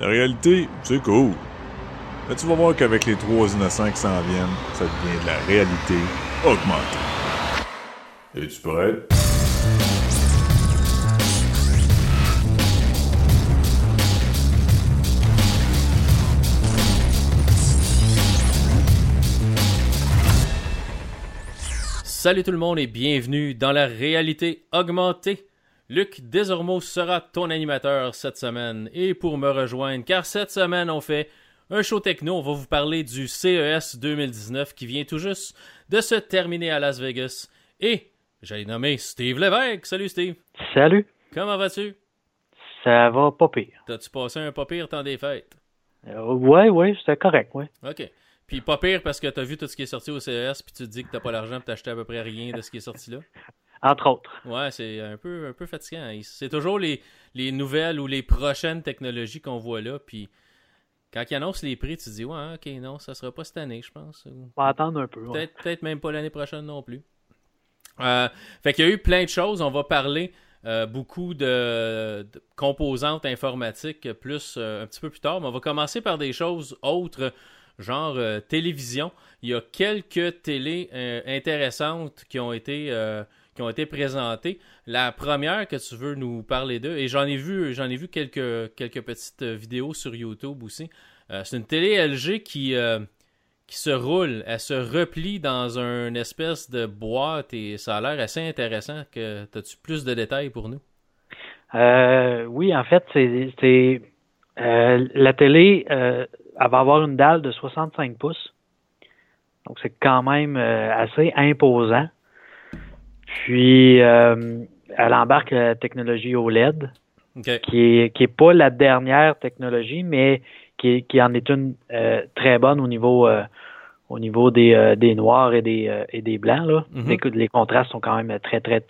La réalité, c'est cool. Mais tu vas voir qu'avec les trois innocents qui s'en viennent, ça devient de la réalité augmentée. Es-tu prêt? Salut tout le monde et bienvenue dans la réalité augmentée. Luc Desormeaux sera ton animateur cette semaine et pour me rejoindre, car cette semaine on fait un show techno, on va vous parler du CES 2019 qui vient tout juste de se terminer à Las Vegas. Et j'ai nommé Steve Lévesque. Salut Steve. Salut. Comment vas-tu? Ça va pas pire. T'as-tu passé un pas pire temps des fêtes? Euh, ouais, ouais, c'était correct, ouais. OK. Puis pas pire parce que t'as vu tout ce qui est sorti au CES puis tu te dis que t'as pas l'argent pour t'acheter à peu près rien de ce qui est sorti là? Entre autres. Ouais, c'est un peu, un peu fatigant. C'est toujours les, les nouvelles ou les prochaines technologies qu'on voit là. Puis quand ils annoncent les prix, tu te dis, ouais, ok, non, ça sera pas cette année, je pense. On va attendre un peu. Peut-être peut même pas l'année prochaine non plus. Euh, fait qu'il y a eu plein de choses. On va parler euh, beaucoup de, composantes informatiques plus euh, un petit peu plus tard. Mais on va commencer par des choses autres, genre télévision. Il y a quelques télés intéressantes qui ont été qui ont été présentées. La première que tu veux nous parler d'eux, et j'en ai vu, j'en ai vu quelques, quelques petites vidéos sur YouTube aussi. c'est une télé LG qui, qui se roule, elle se replie dans une espèce de boîte et ça a l'air assez intéressant. Que as-tu plus de détails pour nous? Euh, oui, en fait, c'est euh, la télé, euh, va avoir une dalle de 65 pouces. Donc c'est quand même assez imposant. Puis elle embarque la technologie OLED, qui est qui est pas la dernière technologie, mais qui, qui en est une euh, très bonne au niveau euh, au niveau des, euh, des noirs et des, et des blancs. Là. Mm-hmm. les, contrastes sont quand même très, très,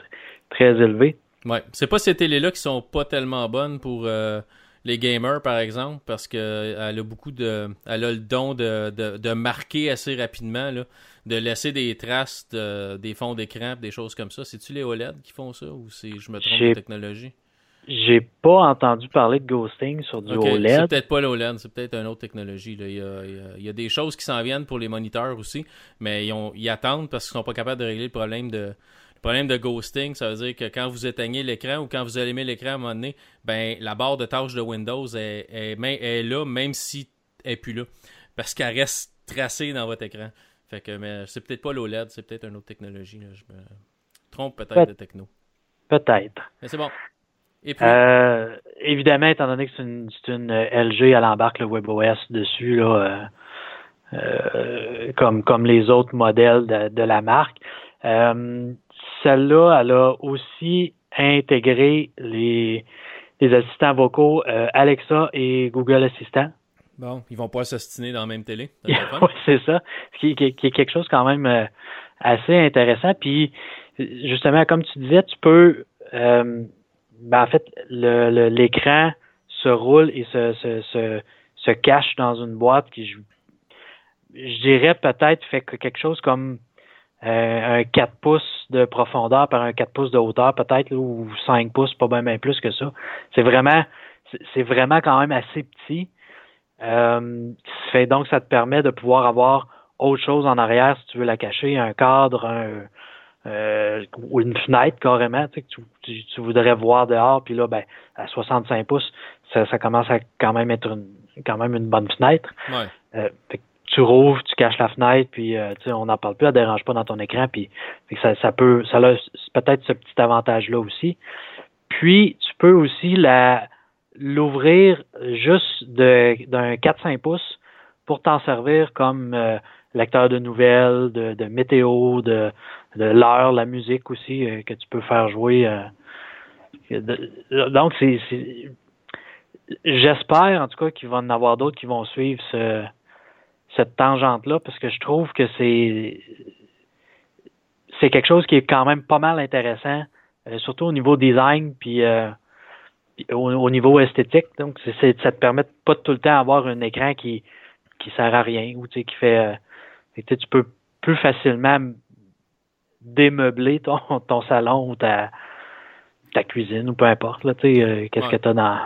très élevés. Ouais. C'est pas ces télés-là qui sont pas tellement bonnes pour les gamers, par exemple, parce qu'elle a beaucoup de. Elle a le don de, de, de marquer assez rapidement, là, de laisser des traces de, des fonds d'écran, des choses comme ça. C'est-tu les OLED qui font ça ou c'est je me trompe de technologie? J'ai pas entendu parler de ghosting sur du OLED. C'est peut-être pas l'OLED, c'est peut-être une autre technologie. Il, y a, des choses qui s'en viennent pour les moniteurs aussi, mais ils, attendent parce qu'ils sont pas capables de régler le problème de problème de ghosting. Ça veut dire que quand vous éteignez l'écran ou quand vous allumez l'écran à un moment donné, ben la barre de tâches de Windows est, est, là, même si elle n'est plus là. Parce qu'elle reste tracée dans votre écran. Fait que mais c'est peut-être pas l'OLED, c'est peut-être une autre technologie. Je me trompe peut-être de techno. Peut-être. Mais c'est bon. Euh, évidemment, étant donné que c'est une, une, LG, elle embarque le WebOS dessus, là, euh, euh, comme, comme les autres modèles de, de la marque. Celle-là, elle a aussi intégré les, les assistants vocaux Alexa et Google Assistant. Bon, ils vont pas s'astiner dans la même télé. oui, c'est ça. Ce qui, qui, qui, est quelque chose quand même assez intéressant. Puis, justement, comme tu disais, tu peux ben, en fait, l'écran se roule et se, se, se, se, cache dans une boîte qui, je, je dirais peut-être, fait quelque chose comme euh, un 4 pouces de profondeur par un 4 pouces de hauteur, peut-être, ou 5 pouces, pas bien, plus que ça. C'est vraiment, c'est vraiment quand même assez petit. Euh, fait donc, ça te permet de pouvoir avoir autre chose en arrière si tu veux la cacher, un cadre, un, euh, ou une fenêtre carrément, tu, tu, tu, voudrais voir dehors, puis là, ben, à 65 pouces, ça, ça commence à quand même être une, quand même une bonne fenêtre. Ouais. Euh, tu rouvres, tu caches la fenêtre, puis euh, on n'en parle plus, elle dérange pas dans ton écran, puis ça, ça peut, ça a peut-être ce petit avantage-là aussi. Puis tu peux aussi la l'ouvrir juste d'un 4-5 pouces pour t'en servir comme euh, lecteur de nouvelles, de, de météo, de, de l'heure, la musique aussi euh, que tu peux faire jouer. Euh, donc, c'est, j'espère en tout cas qu'il va en avoir d'autres qui vont suivre ce, cette tangente-là parce que je trouve que c'est c'est quelque chose qui est quand même pas mal intéressant, euh, surtout au niveau design puis au, niveau esthétique. Donc, ça te permet pas tout le temps avoir un écran qui qui sert à rien ou tu sais qui fait tu peux plus facilement démeubler ton, ton salon ou ta, ta cuisine ou peu importe, là, tu sais, euh, qu'est-ce que tu as dans.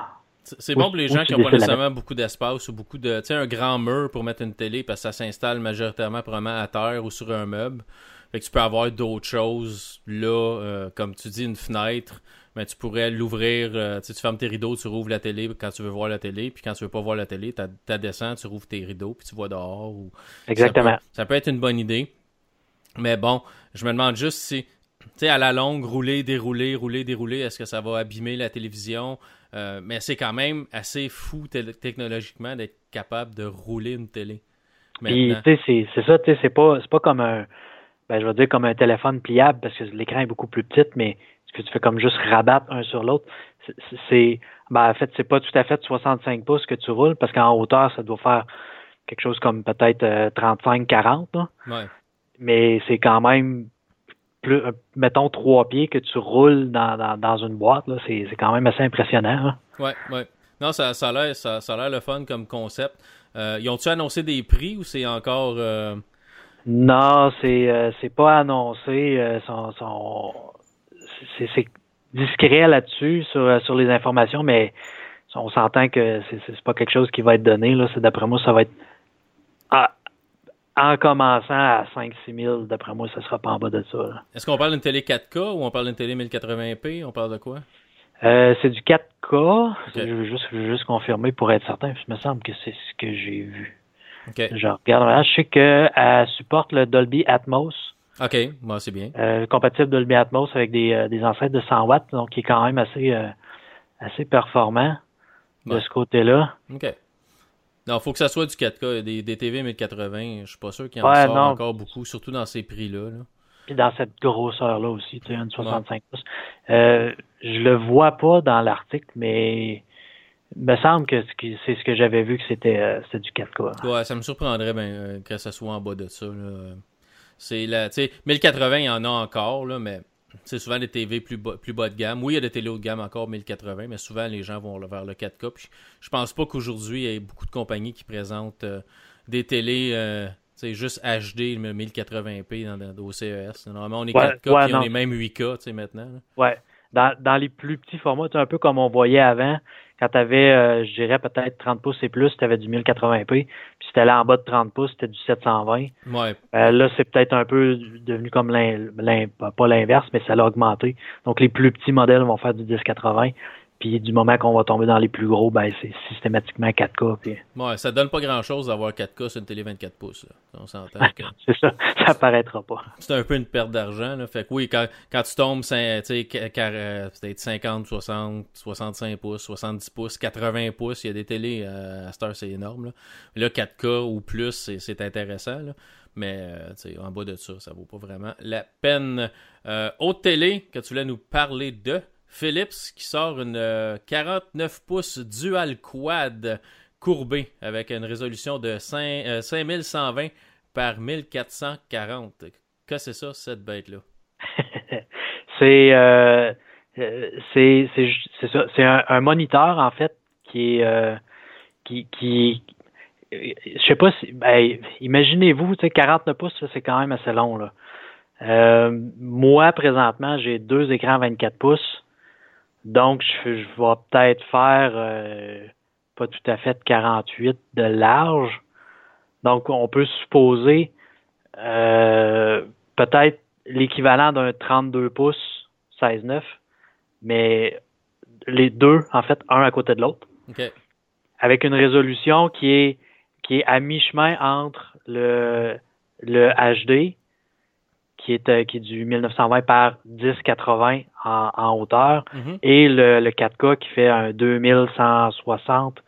C'est bon pour les gens qui n'ont pas nécessairement beaucoup d'espace ou beaucoup de. Tu sais, un grand mur pour mettre une télé parce que ça s'installe majoritairement probablement à terre ou sur un meuble. Fait que tu peux avoir d'autres choses là, euh, comme tu dis, une fenêtre. Mais tu pourrais l'ouvrir, euh, tu fermes tes rideaux, tu rouvres la télé quand tu veux voir la télé, puis quand tu veux pas voir la télé, tu descends, tu rouvres tes rideaux, puis tu vois dehors. Ou... Exactement. Ça peut, être une bonne idée. Mais bon, je me demande juste si, tu sais, à la longue, rouler, dérouler, rouler, dérouler, est-ce que ça va abîmer la télévision? Euh, mais c'est quand même assez fou technologiquement d'être capable de rouler une télé. Puis, c'est ça, tu sais, c'est pas, pas comme un, ben, je vais dire comme un téléphone pliable parce que l'écran est beaucoup plus petit, mais ce que tu fais comme juste rabattre un sur l'autre, c'est, ben, en fait, c'est pas tout à fait 65 pouces que tu roules parce qu'en hauteur, ça doit faire quelque chose comme peut-être 35-40, euh, ouais. mais c'est quand même plus, euh, mettons trois pieds que tu roules dans, dans, une boîte, c'est, quand même assez impressionnant. Hein? Ouais, ouais. Non, ça, ça a l'air, ça, ça a l'air le fun comme concept. Euh, ils ont-tu annoncé des prix ou c'est encore non, c'est euh, pas annoncé. Euh, c'est discret là-dessus sur, euh, sur les informations, mais on s'entend que c'est pas quelque chose qui va être donné. D'après moi, ça va être en commençant à 5-6 000, d'après moi, ça sera pas en bas de ça. Est-ce qu'on parle d'une télé 4K ou on parle d'une télé 1080p? On parle de quoi? c'est du 4K. Je, veux juste, je veux juste confirmer pour être certain. Il me semble que c'est ce que j'ai vu. Je regarde, je sais qu'elle supporte le Dolby Atmos. OK, moi c'est bien. Euh, compatible Dolby Atmos avec des, euh, des enceintes de 100 watts, donc qui est quand même assez, euh, assez performant de ce côté-là. OK. Non, il faut que ça soit du 4K. Des, des TV 1080, je suis pas sûr qu'il y en ouais, encore beaucoup, surtout dans ces prix-là. Puis dans cette grosseur-là aussi, tu sais, une 65 pouces. je le vois pas dans l'article, mais il me semble que c'est ce que j'avais vu que c'était euh, du 4K. Ouais, ça me surprendrait ben, euh, que ça soit en bas de ça. C'est la, 1080, il y en a encore, là, mais c'est souvent des TV plus bas, plus bas de gamme. Oui, il y a des télé haut de gamme encore 1080, mais souvent les gens vont vers le 4K. Puis je pense pas qu'aujourd'hui, il y ait beaucoup de compagnies qui présentent euh, des télés c'est juste HD 1080p dans, au CES. Normalement, on est 4K et on est même 8K maintenant. Ouais. Dans, dans les plus petits formats, un peu comme on voyait avant, quand tu avais, euh, je dirais, peut-être 30 pouces et plus, tu avais du 1080p. Puis si tu allais en bas de 30 pouces, c'était du 720. Ouais. Euh, là, c'est peut-être un peu devenu comme l'in, pas l'inverse, mais ça l'a augmenté. Donc, les plus petits modèles vont faire du 1080. Puis du moment qu'on va tomber dans les plus gros, ben c'est systématiquement 4K. Puis... Ouais, ça donne pas grand chose d'avoir 4K sur une télé 24 pouces. On s'entend. Que... c'est ça, ça paraîtra pas. C'est un peu une perte d'argent. Là. Fait que oui, quand, quand tu tombes, c'est peut-être 50, 60, 65 pouces, 70 pouces, 80 pouces, il y a des télés euh, à cette heure, c'est énorme. Là. là, 4K ou plus, c'est intéressant. Là. Mais euh, en bas de ça, ça vaut pas vraiment la peine. Euh, autre télé que tu voulais nous parler de? Philips qui sort une 49 euh, pouces dual quad courbée avec une résolution de 5, 5120 euh, par 1440. Qu'est-ce que c'est ça, cette bête-là? c'est euh, c'est ça. C'est un, moniteur, en fait, qui est qui, qui je sais pas si ben, imaginez-vous, 49 pouces, c'est quand même assez long là. moi, présentement, j'ai deux écrans 24 pouces. Donc, je, vais peut-être faire euh, pas tout à fait 48 de large. Donc, on peut supposer euh, peut-être l'équivalent d'un 32 pouces 16-9, mais les deux, en fait, un à côté de l'autre. Avec une résolution qui est, qui est à mi-chemin entre le, le HD qui est, euh, qui est du 1920 par 1080 en, en hauteur mhm. et le, le, 4K qui fait un 2160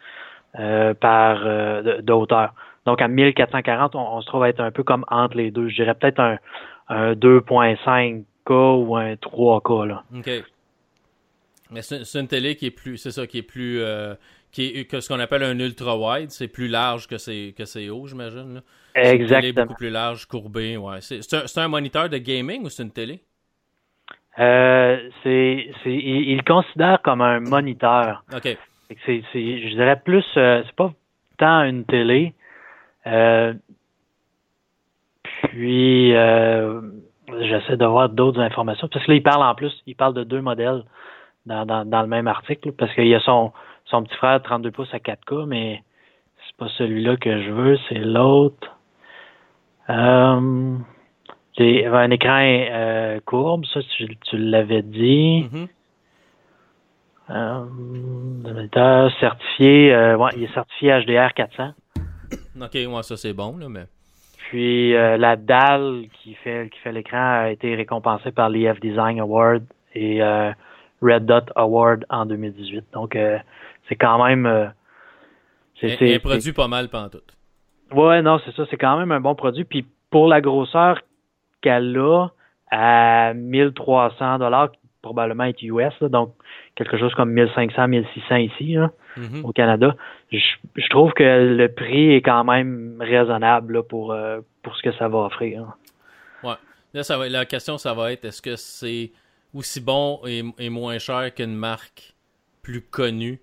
euh, par euh, de, hauteur. Donc à 1440, on, se trouve à être un peu comme entre les deux. Je dirais peut-être un, un 2.5K ou un 3K là. OK. Mais c'est une télé qui est plus, c'est ça, qui est plus, euh, qui est que ce qu'on appelle un ultra wide, c'est plus large que c'est que c'est haut, j'imagine. Exactement. Télé beaucoup plus large, courbée, ouais. C'est un, un, moniteur de gaming ou c'est une télé? Euh, c'est, il, le considère comme un moniteur. OK. C'est, je dirais plus, euh, c'est pas tant une télé. Euh, puis, euh, j'essaie de voir d'autres informations. Parce que là, il parle en plus, il parle de deux modèles dans, dans, dans le même article, parce qu'il y a son, son petit frère 32 pouces à 4K, mais c'est pas celui-là que je veux, c'est l'autre. Euh, un écran euh, courbe, ça tu, tu l'avais dit. Mhm. Euh, certifié, euh, ouais, il est certifié HDR 400. Ok, ouais, ça c'est bon, là, mais. Puis euh, la dalle qui fait qui fait l'écran a été récompensée par l'EF Design Award et euh, Red Dot Award en 2018. Donc euh, c'est quand même euh, c'est un produit pas mal pantoute. Ouais, non, c'est ça, c'est quand même un bon produit puis pour la grosseur qu'elle a à 1300 dollars probablement être US là, donc quelque chose comme 1500 1600 ici là, Mhm. au Canada. Je, je trouve que le prix est quand même raisonnable là, pour euh, pour ce que ça va offrir. Ouais. Là, ça va, la question, ça va être est-ce que c'est aussi bon et, et moins cher qu'une marque plus connue?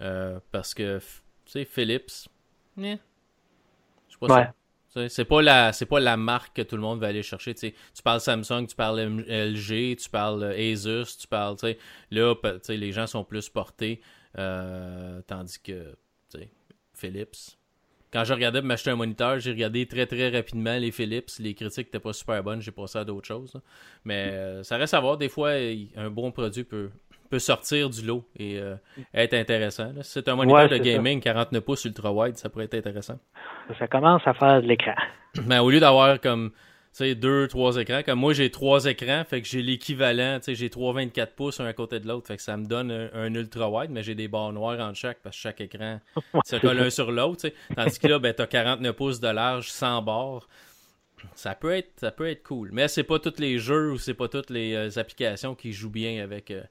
Euh, Parce que, tu sais, Philips, eh, je sais pas Ouais. ça. Tu sais, C'est pas la c'est pas la marque que tout le monde va aller chercher. tu parles Samsung, tu parles LG, tu parles euh, Asus, tu parles. Là, les gens sont plus portés. euh, tandis que Philips. Quand je regardais pour m'acheter un moniteur, j'ai regardé très très rapidement les Philips. Les critiques n'étaient pas super bonnes, j'ai passé à d'autres choses. là. Mais euh, ça reste à voir. Des fois, un bon produit peut, peut sortir du lot et euh, être intéressant. c'est un moniteur Ouais, de ça. gaming 49 pouces ultra wide, ça pourrait être intéressant. Ça commence à faire de l'écran. Mais au lieu d'avoir comme tu sais, deux, trois écrans, comme moi j'ai trois écrans, fait que j'ai l'équivalent, tu sais, j'ai trois 24 pouces un à côté de l'autre, fait que ça me donne un, un ultra wide, mais j'ai des barres noires entre chaque parce que chaque écran se colle un sur l'autre. Tandis que là, ben, t'as 49 pouces de large sans barres. Ça peut être, ça peut être cool. Mais c'est pas tous les jeux ou c'est pas toutes les euh, applications qui jouent bien avec euh,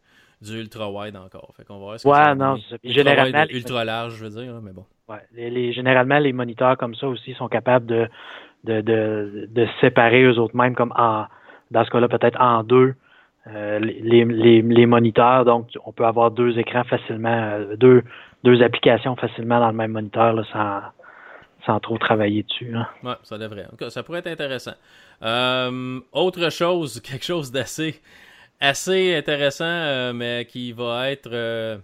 du ultra wide encore. Fait qu'on va voir ce que Ouais, non, Ultra généralement, les- ultra large, je veux dire, mais bon. Ouais. Les, les- généralement, les moniteurs comme ça aussi sont capables de, de, de, de se séparer eux autres mêmes comme en dans ce cas-là peut-être en deux euh, les, les, les moniteurs. Donc on peut avoir deux écrans facilement, euh, deux, deux applications facilement dans le même moniteur là, sans, sans trop travailler dessus. hein. Ouais, ça devrait. En tout cas, ça pourrait être intéressant. Euh, autre chose, quelque chose d'assez assez intéressant, euh, mais qui va être euh,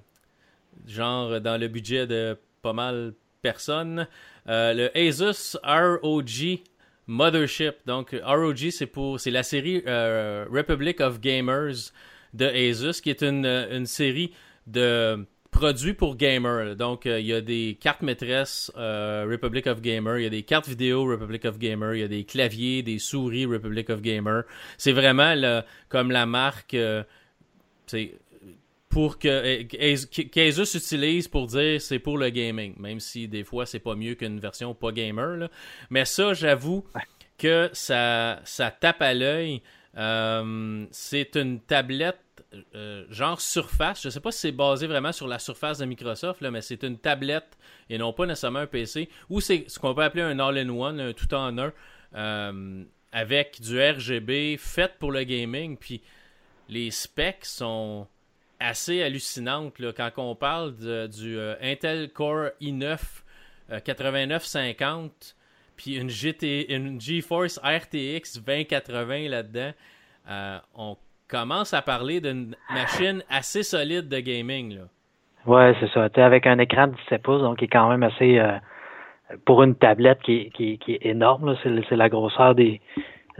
genre dans le budget de pas mal personnes. Euh, le Asus ROG Mothership. Donc, ROG, c'est pour c'est la série Republic of Gamers de Asus, qui est une, une série de produits pour gamers. Donc, euh, il y a des cartes maîtresses euh, Republic of Gamer, il y a des cartes vidéo Republic of Gamer, il y a des claviers, des souris Republic of Gamer. C'est vraiment le- comme la marque euh, pour que qu'Asus utilise pour dire c'est pour le gaming, même si des fois c'est pas mieux qu'une version pas gamer. là. Mais ça, j'avoue que ça, ça tape à l'œil. C'est une tablette euh, genre surface. Je sais pas si c'est basé vraiment sur la surface de Microsoft, là, mais c'est une tablette et non pas nécessairement un PC. Ou c'est ce qu'on peut appeler un all-in-one, un tout en un, euh, avec du RGB fait pour le gaming. Puis les specs sont assez hallucinantes. Là, quand on parle du euh, Intel Core i9 euh, 8950, puis une, GT, une GeForce RTX 2080 là-dedans, on commence à parler d'une machine assez solide de gaming. Là. Ouais, c'est ça. T'es avec un écran de 17 pouces, donc qui est quand même assez euh, pour une tablette qui qui qui est énorme. c'est la grosseur des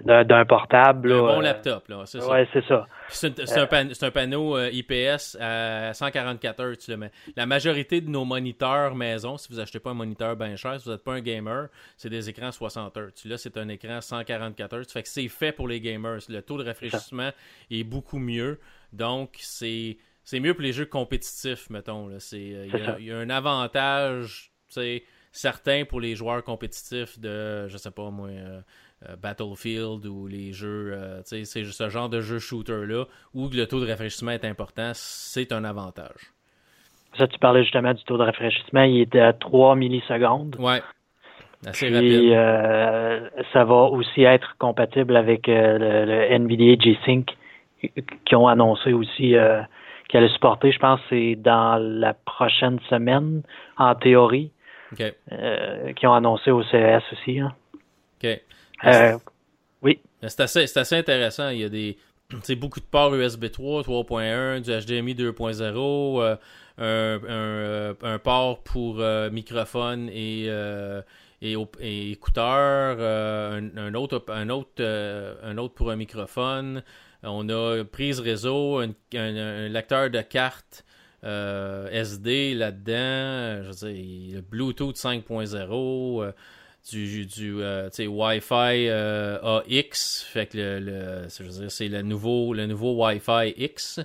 d'un, portable. Un bon euh, laptop, là, c'est ça. Ouais, c'est ça. Puis C'est, un- pan- panneau euh, IPS à 144 Hz. là, mais la majorité de nos moniteurs maison, si vous achetez pas un moniteur bien cher, si vous n'êtes pas un gamer, c'est des écrans 60 Hz. Là, c'est un écran 144 Hz. Fait que c'est fait pour les gamers. Le taux de rafraîchissement est beaucoup mieux. Donc, c'est, c'est mieux pour les jeux compétitifs, mettons. Euh, il, y a, y un avantage tu sais, certain pour les joueurs compétitifs de, je sais pas moi, euh, euh, Battlefield ou les jeux, euh, tu sais, c'est ce genre de jeu shooter-là où le taux de rafraîchissement est important, c'est un avantage. Ça, tu parlais justement du taux de rafraîchissement. Il était à 3 millisecondes. Ouais, assez Puis, rapide. euh, ça va aussi être compatible avec euh, le, le NVIDIA G-Sync qui ont annoncé aussi euh, qu'elle allait supporter, je pense, c'est dans la prochaine semaine, en théorie, Ok, euh, qui ont annoncé au CES aussi. hein. ok. Euh, oui, C'est assez, c'est assez intéressant. Il y a des. c'est beaucoup de ports USB 3, 3.1, du HDMI 2.0, un, un, port pour microphone et, et, et écouteurs, un, autre, un, autre, un autre pour un microphone. On a prise réseau, un, lecteur de cartes SD là-dedans, je veux dire, le Bluetooth 5.0 du, du euh, Wi-Fi euh, AX. Fait que le, c'est le nouveau, le nouveau Wi-Fi X.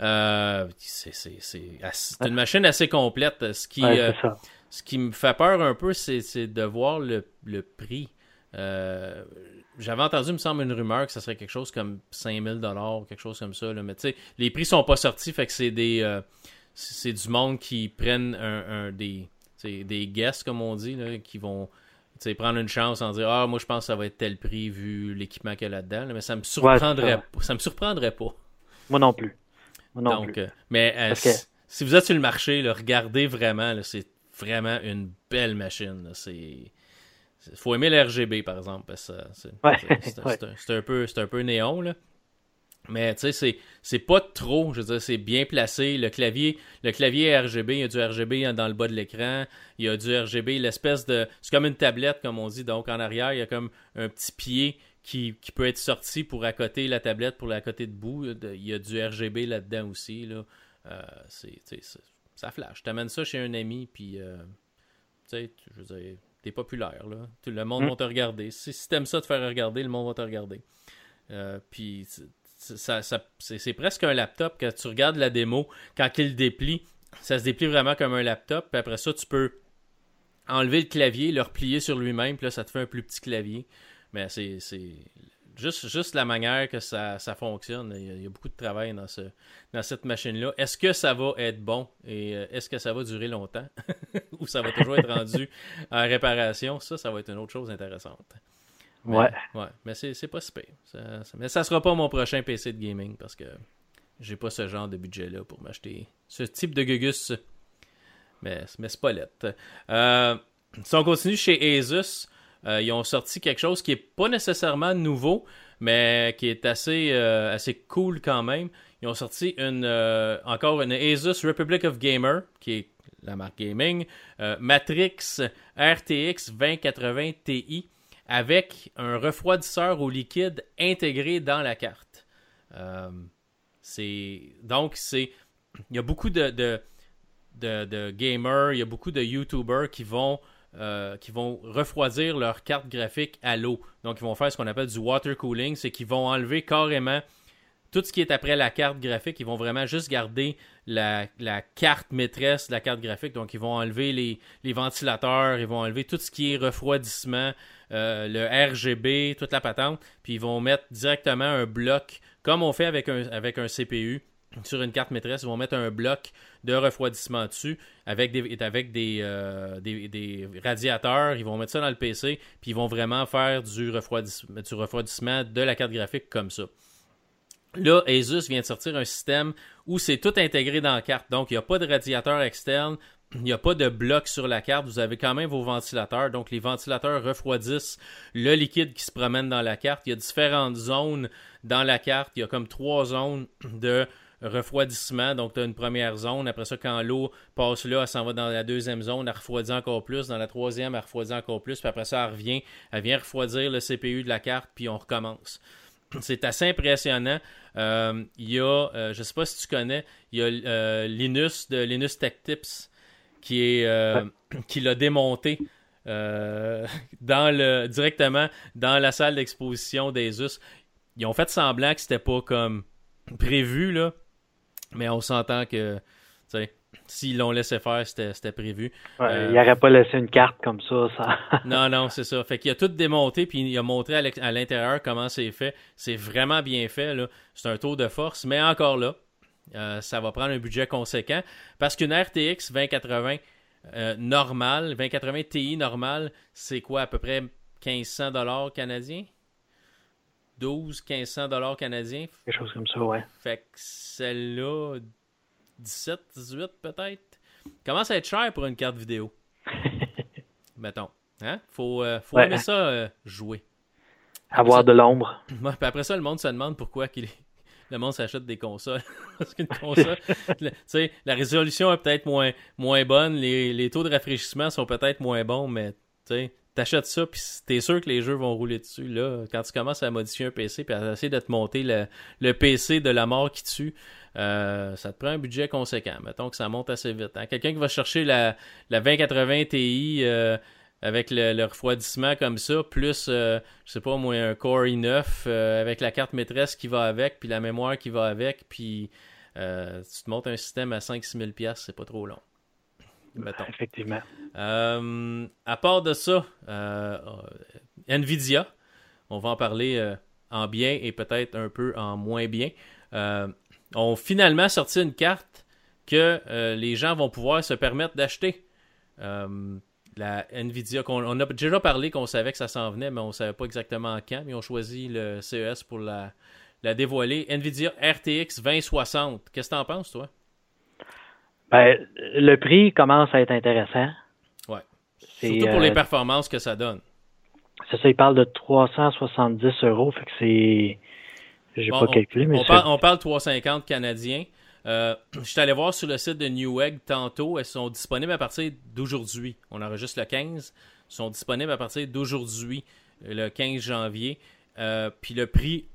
Euh, c'est une machine assez complète. Ce qui, ce qui me fait peur un peu, c'est de voir le, le prix. J'avais entendu, il me semble, une rumeur que ça serait quelque chose comme 5000 quelque chose comme ça. Là. Mais tu sais, les prix sont pas sortis, fait que c'est des c'est du monde qui prennent un, un des, des guests, comme on dit, là, qui vont sais, prendre une chance en dire Ah, moi je pense que ça va être tel prix vu l'équipement qu'il y a là-dedans, mais ça me surprendrait. Ça me surprendrait pas. Moi non plus. Moi non Donc, euh, mais euh, si, vous êtes sur le marché, là, regardez vraiment, c'est vraiment une belle machine. C'est. faut aimer l'RGB, par exemple. C'est un, peu, un peu néon. Là. Mais tu sais, c'est pas trop, je veux dire, c'est bien placé. Le clavier, le clavier RGB, il y a du RGB dans le bas de l'écran. Il y a du RGB, l'espèce de. C'est comme une tablette, comme on dit. Donc en arrière, il y a comme un petit pied qui, peut être sorti pour accoter la tablette, pour la côté debout. Il y a du RGB là-dedans aussi. Là. Euh, c'est, ça flash. T'amènes ça chez un ami, puis euh, tu sais, je veux dire, t'es populaire. Là. Tout le monde mm. va te regarder. Si, si t'aimes ça te faire regarder, le monde va te regarder. Euh, puis ça, c'est presque un laptop. Quand tu regardes la démo, quand il déplie, ça se déplie vraiment comme un laptop. Puis après ça, tu peux enlever le clavier, le replier sur lui-même, puis là, ça te fait un plus petit clavier. Mais c'est juste, juste la manière que ça, fonctionne. Il y, a, beaucoup de travail dans, ce, dans cette machine-là. Est-ce que ça va être bon et euh, est-ce que ça va durer longtemps? Ou ça va toujours être rendu en réparation? Ça, ça va être une autre chose intéressante ouais. Ouais, mais c'est pas si mais ça sera pas mon prochain PC de gaming parce que j'ai pas ce genre de budget-là pour m'acheter ce type de gugus. Mais, mais c'est pas lettre. Euh, si on continue chez Asus, euh, ils ont sorti quelque chose qui est pas nécessairement nouveau, mais qui est assez, euh, assez cool quand même. Ils ont sorti une, encore une Asus Republic of Gamer, qui est la marque gaming, Matrix RTX 2080 Ti avec un refroidisseur au liquide intégré dans la carte. Euh, donc il y a beaucoup de, gamers, il y a beaucoup de YouTubers qui vont euh, qui vont refroidir leur carte graphique à l'eau. Donc ils vont faire ce qu'on appelle du water cooling, c'est qu'ils vont enlever carrément tout ce qui est après la carte graphique, ils vont vraiment juste garder la, carte maîtresse de la carte graphique. Donc, ils vont enlever les, ventilateurs, ils vont enlever tout ce qui est refroidissement, euh, le RGB, toute la patente. Puis, ils vont mettre directement un bloc, comme on fait avec un, avec un CPU sur une carte maîtresse. Ils vont mettre un bloc de refroidissement dessus avec des, avec des, euh, des, des, radiateurs. Ils vont mettre ça dans le PC. Puis, ils vont vraiment faire du refroidissement, du refroidissement de la carte graphique comme ça. Là, Asus vient de sortir un système où c'est tout intégré dans la carte. Donc, il n'y a pas de radiateur externe, il n'y a pas de bloc sur la carte. Vous avez quand même vos ventilateurs. Donc, les ventilateurs refroidissent le liquide qui se promène dans la carte. Il y a différentes zones dans la carte. Il y a comme trois zones de refroidissement. Donc, tu as une première zone. Après ça, quand l'eau passe là, elle s'en va dans la deuxième zone. Elle refroidit encore plus. Dans la troisième, elle refroidit encore plus. Puis après ça, elle revient. Elle vient refroidir le CPU de la carte. Puis on recommence. C'est assez impressionnant. Euh, il y a, euh, je ne sais pas si tu connais, il y a euh, Linus de Linus Tech Tips qui est qui l'a démonté dans le directement dans la salle d'exposition d'Asus. Ils ont fait semblant que c'était pas comme prévu là, mais on s'entend que S'ils l'ont laissé faire, c'était prévu. il n'aurait pas laissé une carte comme ça. non, non, c'est ça. Fait qu'il a tout démonté, puis il a montré à l'intérieur comment c'est fait. C'est vraiment bien fait. C'est un tour de force, mais encore là, euh, ça va prendre un budget conséquent. Parce qu'une RTX 2080 euh, normale, 2080 Ti normale, c'est quoi à peu près 1500 dollars canadiens? 12 1500 dollars canadiens? Quelque chose comme ça ouais fait que celle-là 17, 18 peut-être. Commence à être cher pour une carte vidéo. Mettons. Hein? Faut, euh, faut aimer ça euh, jouer. Avoir de l'ombre. après ça, le monde se demande pourquoi qu'il le monde s'achète des consoles. Parce qu'une console, la résolution est peut-être moins, moins bonne, les, les, taux de rafraîchissement sont peut-être moins bons, mais tu t'achètes ça, puis t'es sûr que les jeux vont rouler dessus. Là, quand tu commences à modifier un PC, puis à essayer de te monter le, le PC de la mort qui tue, euh, ça te prend un budget conséquent. Mettons que ça monte assez vite. Hein. Quelqu'un qui va chercher la, la 2080 Ti euh, avec le, refroidissement comme ça, plus, euh, je sais pas moi, un Core i9 avec la carte maîtresse qui va avec, puis la mémoire qui va avec, puis tu te montes un système à 5-6 000 c'est pas trop long. Mettons. Effectivement. à part de ça, Nvidia, on va en parler en bien et peut-être un peu en moins bien ont finalement sorti une carte que euh, les gens vont pouvoir se permettre d'acheter. Euh, la Nvidia, on, a déjà parlé qu'on savait que ça s'en venait, mais on ne savait pas exactement quand. Mais ils ont choisi le CES pour la, la dévoiler. Nvidia RTX 2060. Qu'est-ce que tu en penses, toi? Ben, le prix commence à être intéressant. Ouais. Surtout pour les euh, performances que ça donne. C'est ça, il parle de 370 euros. Fait que c'est j'ai pas calculé, mais on, parle, on parle 350 canadiens. Euh, je suis allé voir sur le site de Newegg tantôt. Elles sont disponibles à partir d'aujourd'hui. On enregistre le 15. Elles sont disponibles à partir d'aujourd'hui, le 15 janvier. Euh, puis le prix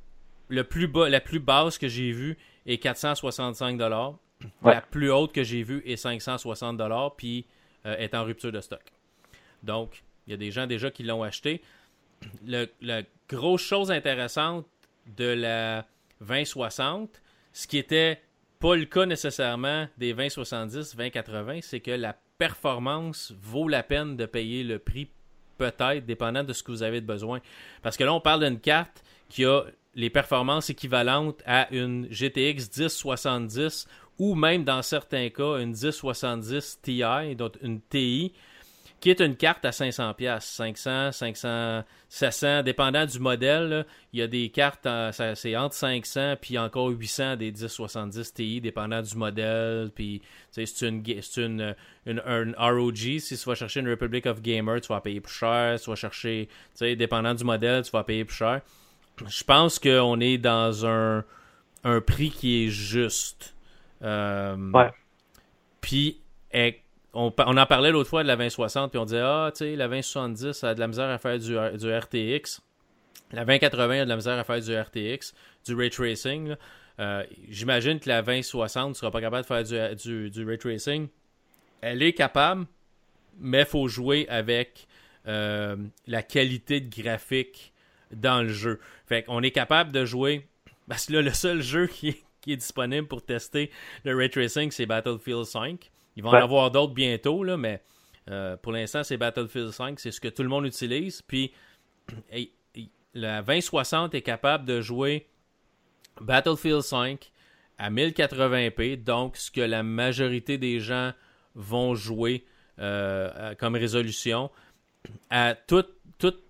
le plus bas, la plus basse que j'ai vue est 465 La plus haute que j'ai vue est 560 puis euh, est en rupture de stock. Donc, il y a des gens déjà qui l'ont acheté. Le, la grosse chose intéressante, de la 2060, ce qui était pas le cas nécessairement des 2070, 2080, c'est que la performance vaut la peine de payer le prix, peut-être, dépendant de ce que vous avez besoin. Parce que là, on parle d'une carte qui a les performances équivalentes à une GTX 1070 ou même dans certains cas une 1070 Ti, donc une TI, qui est une carte à 500 pièces 500, 500, 700, dépendant du modèle. il y a des cartes, c'est entre 500 puis encore 800 des 1070 Ti, dépendant du modèle. Puis c'est une, une, une, un ROG. Si tu vas chercher une Republic of Gamer, tu vas payer plus cher. Si tu vas chercher, dépendant du modèle, tu vas payer plus cher. Je pense qu'on est dans un, un prix qui est juste. Euh, ouais. Puis, on, en parlait l'autre fois de la 2060, puis on disait, ah, tu sais, la 2070 a de la misère à faire du, RTX. La 2080 a de la misère à faire du RTX, du ray tracing. Euh, j'imagine que la 2060 ne sera pas capable de faire du, du, ray tracing. Elle est capable, mais il faut jouer avec euh, la qualité de graphique dans le jeu. Fait qu'on est capable de jouer. Parce que là, le seul jeu qui est, qui est disponible pour tester le ray tracing, c'est Battlefield 5. Ils vont en avoir d'autres bientôt, là, mais euh, pour l'instant, c'est Battlefield 5, c'est ce que tout le monde utilise. Puis la 2060 est capable de jouer Battlefield 5 à 1080p, donc ce que la majorité des gens vont jouer euh, comme résolution, à toutes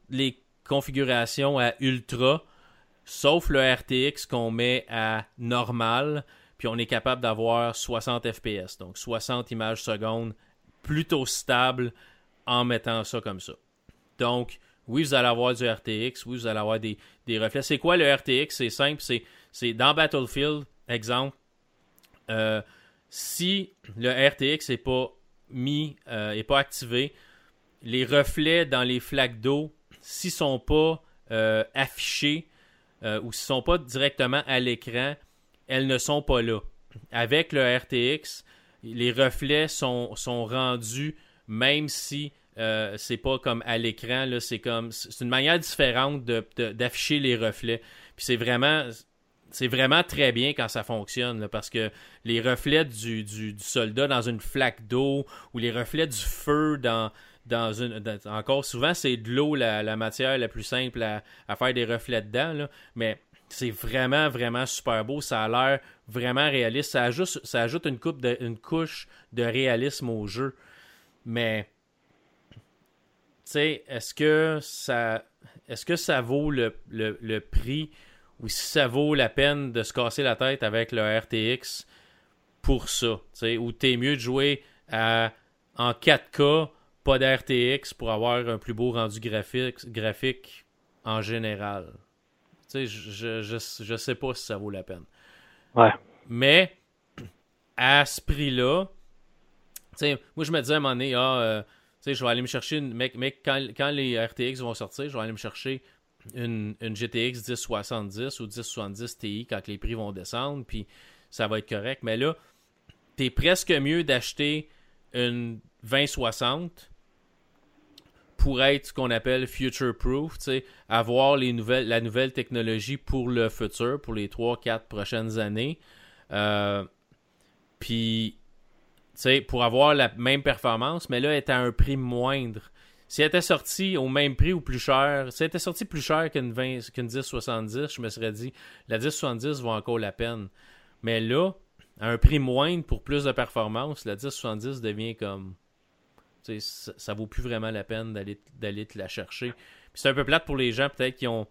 les configurations à ultra, sauf le RTX qu'on met à normal puis on est capable d'avoir 60 FPS, donc 60 images secondes, plutôt stable en mettant ça comme ça. Donc, oui, vous allez avoir du RTX, oui, vous allez avoir des, reflets. C'est quoi le RTX? C'est simple, c'est dans Battlefield, exemple, euh, si le RTX n'est pas mis, euh, pas activé, les reflets dans les flaques d'eau, s'ils ne sont pas euh, affichés ou s'ils ne sont pas directement à l'écran, elles ne sont pas là. Avec le RTX, les reflets sont, rendus, même si euh, c'est pas comme à l'écran, c'est comme c'est une manière différente d'afficher les reflets. Puis c'est vraiment c'est vraiment très bien quand ça fonctionne, parce que les reflets du, soldat dans une flaque d'eau ou les reflets du feu dans, dans une. encore souvent, c'est de l'eau la, matière la plus simple à, à faire des reflets dedans, là, mais c'est vraiment, vraiment super beau. Ça a l'air vraiment réaliste. Ça ajoute, une, coupe une couche de réalisme au jeu. Mais, tu sais, est-ce que ça est-ce que ça vaut le, prix ou si ça vaut la peine de se casser la tête avec le RTX pour ça? ou t'es mieux de jouer en 4K, pas d'RTX pour avoir un plus beau rendu graphique en général? Je, je, je, sais pas si ça vaut la peine. Ouais. Mais à ce prix-là, moi je me disais à un moment donné, ah, euh, je vais aller me chercher une. Mec, mec quand, quand, les RTX vont sortir, je vais aller me chercher une, une GTX 1070 ou 1070 Ti quand les prix vont descendre, puis ça va être correct. Mais là, t'es presque mieux d'acheter une 2060 pour être ce qu'on appelle future proof, avoir les nouvelles, la nouvelle technologie pour le futur, pour les 3-4 prochaines années. Euh, puis, pour avoir la même performance, mais là, elle est à un prix moindre. Si elle était sortie au même prix ou plus cher, si elle était sortie plus cher qu'une 1070, je me serais dit, la 1070 vaut encore la peine. Mais là, à un prix moindre pour plus de performance, la 1070 devient comme ça, ça vaut plus vraiment la peine d'aller te la chercher. c'est un peu plate pour les gens, peut-être, qui ont.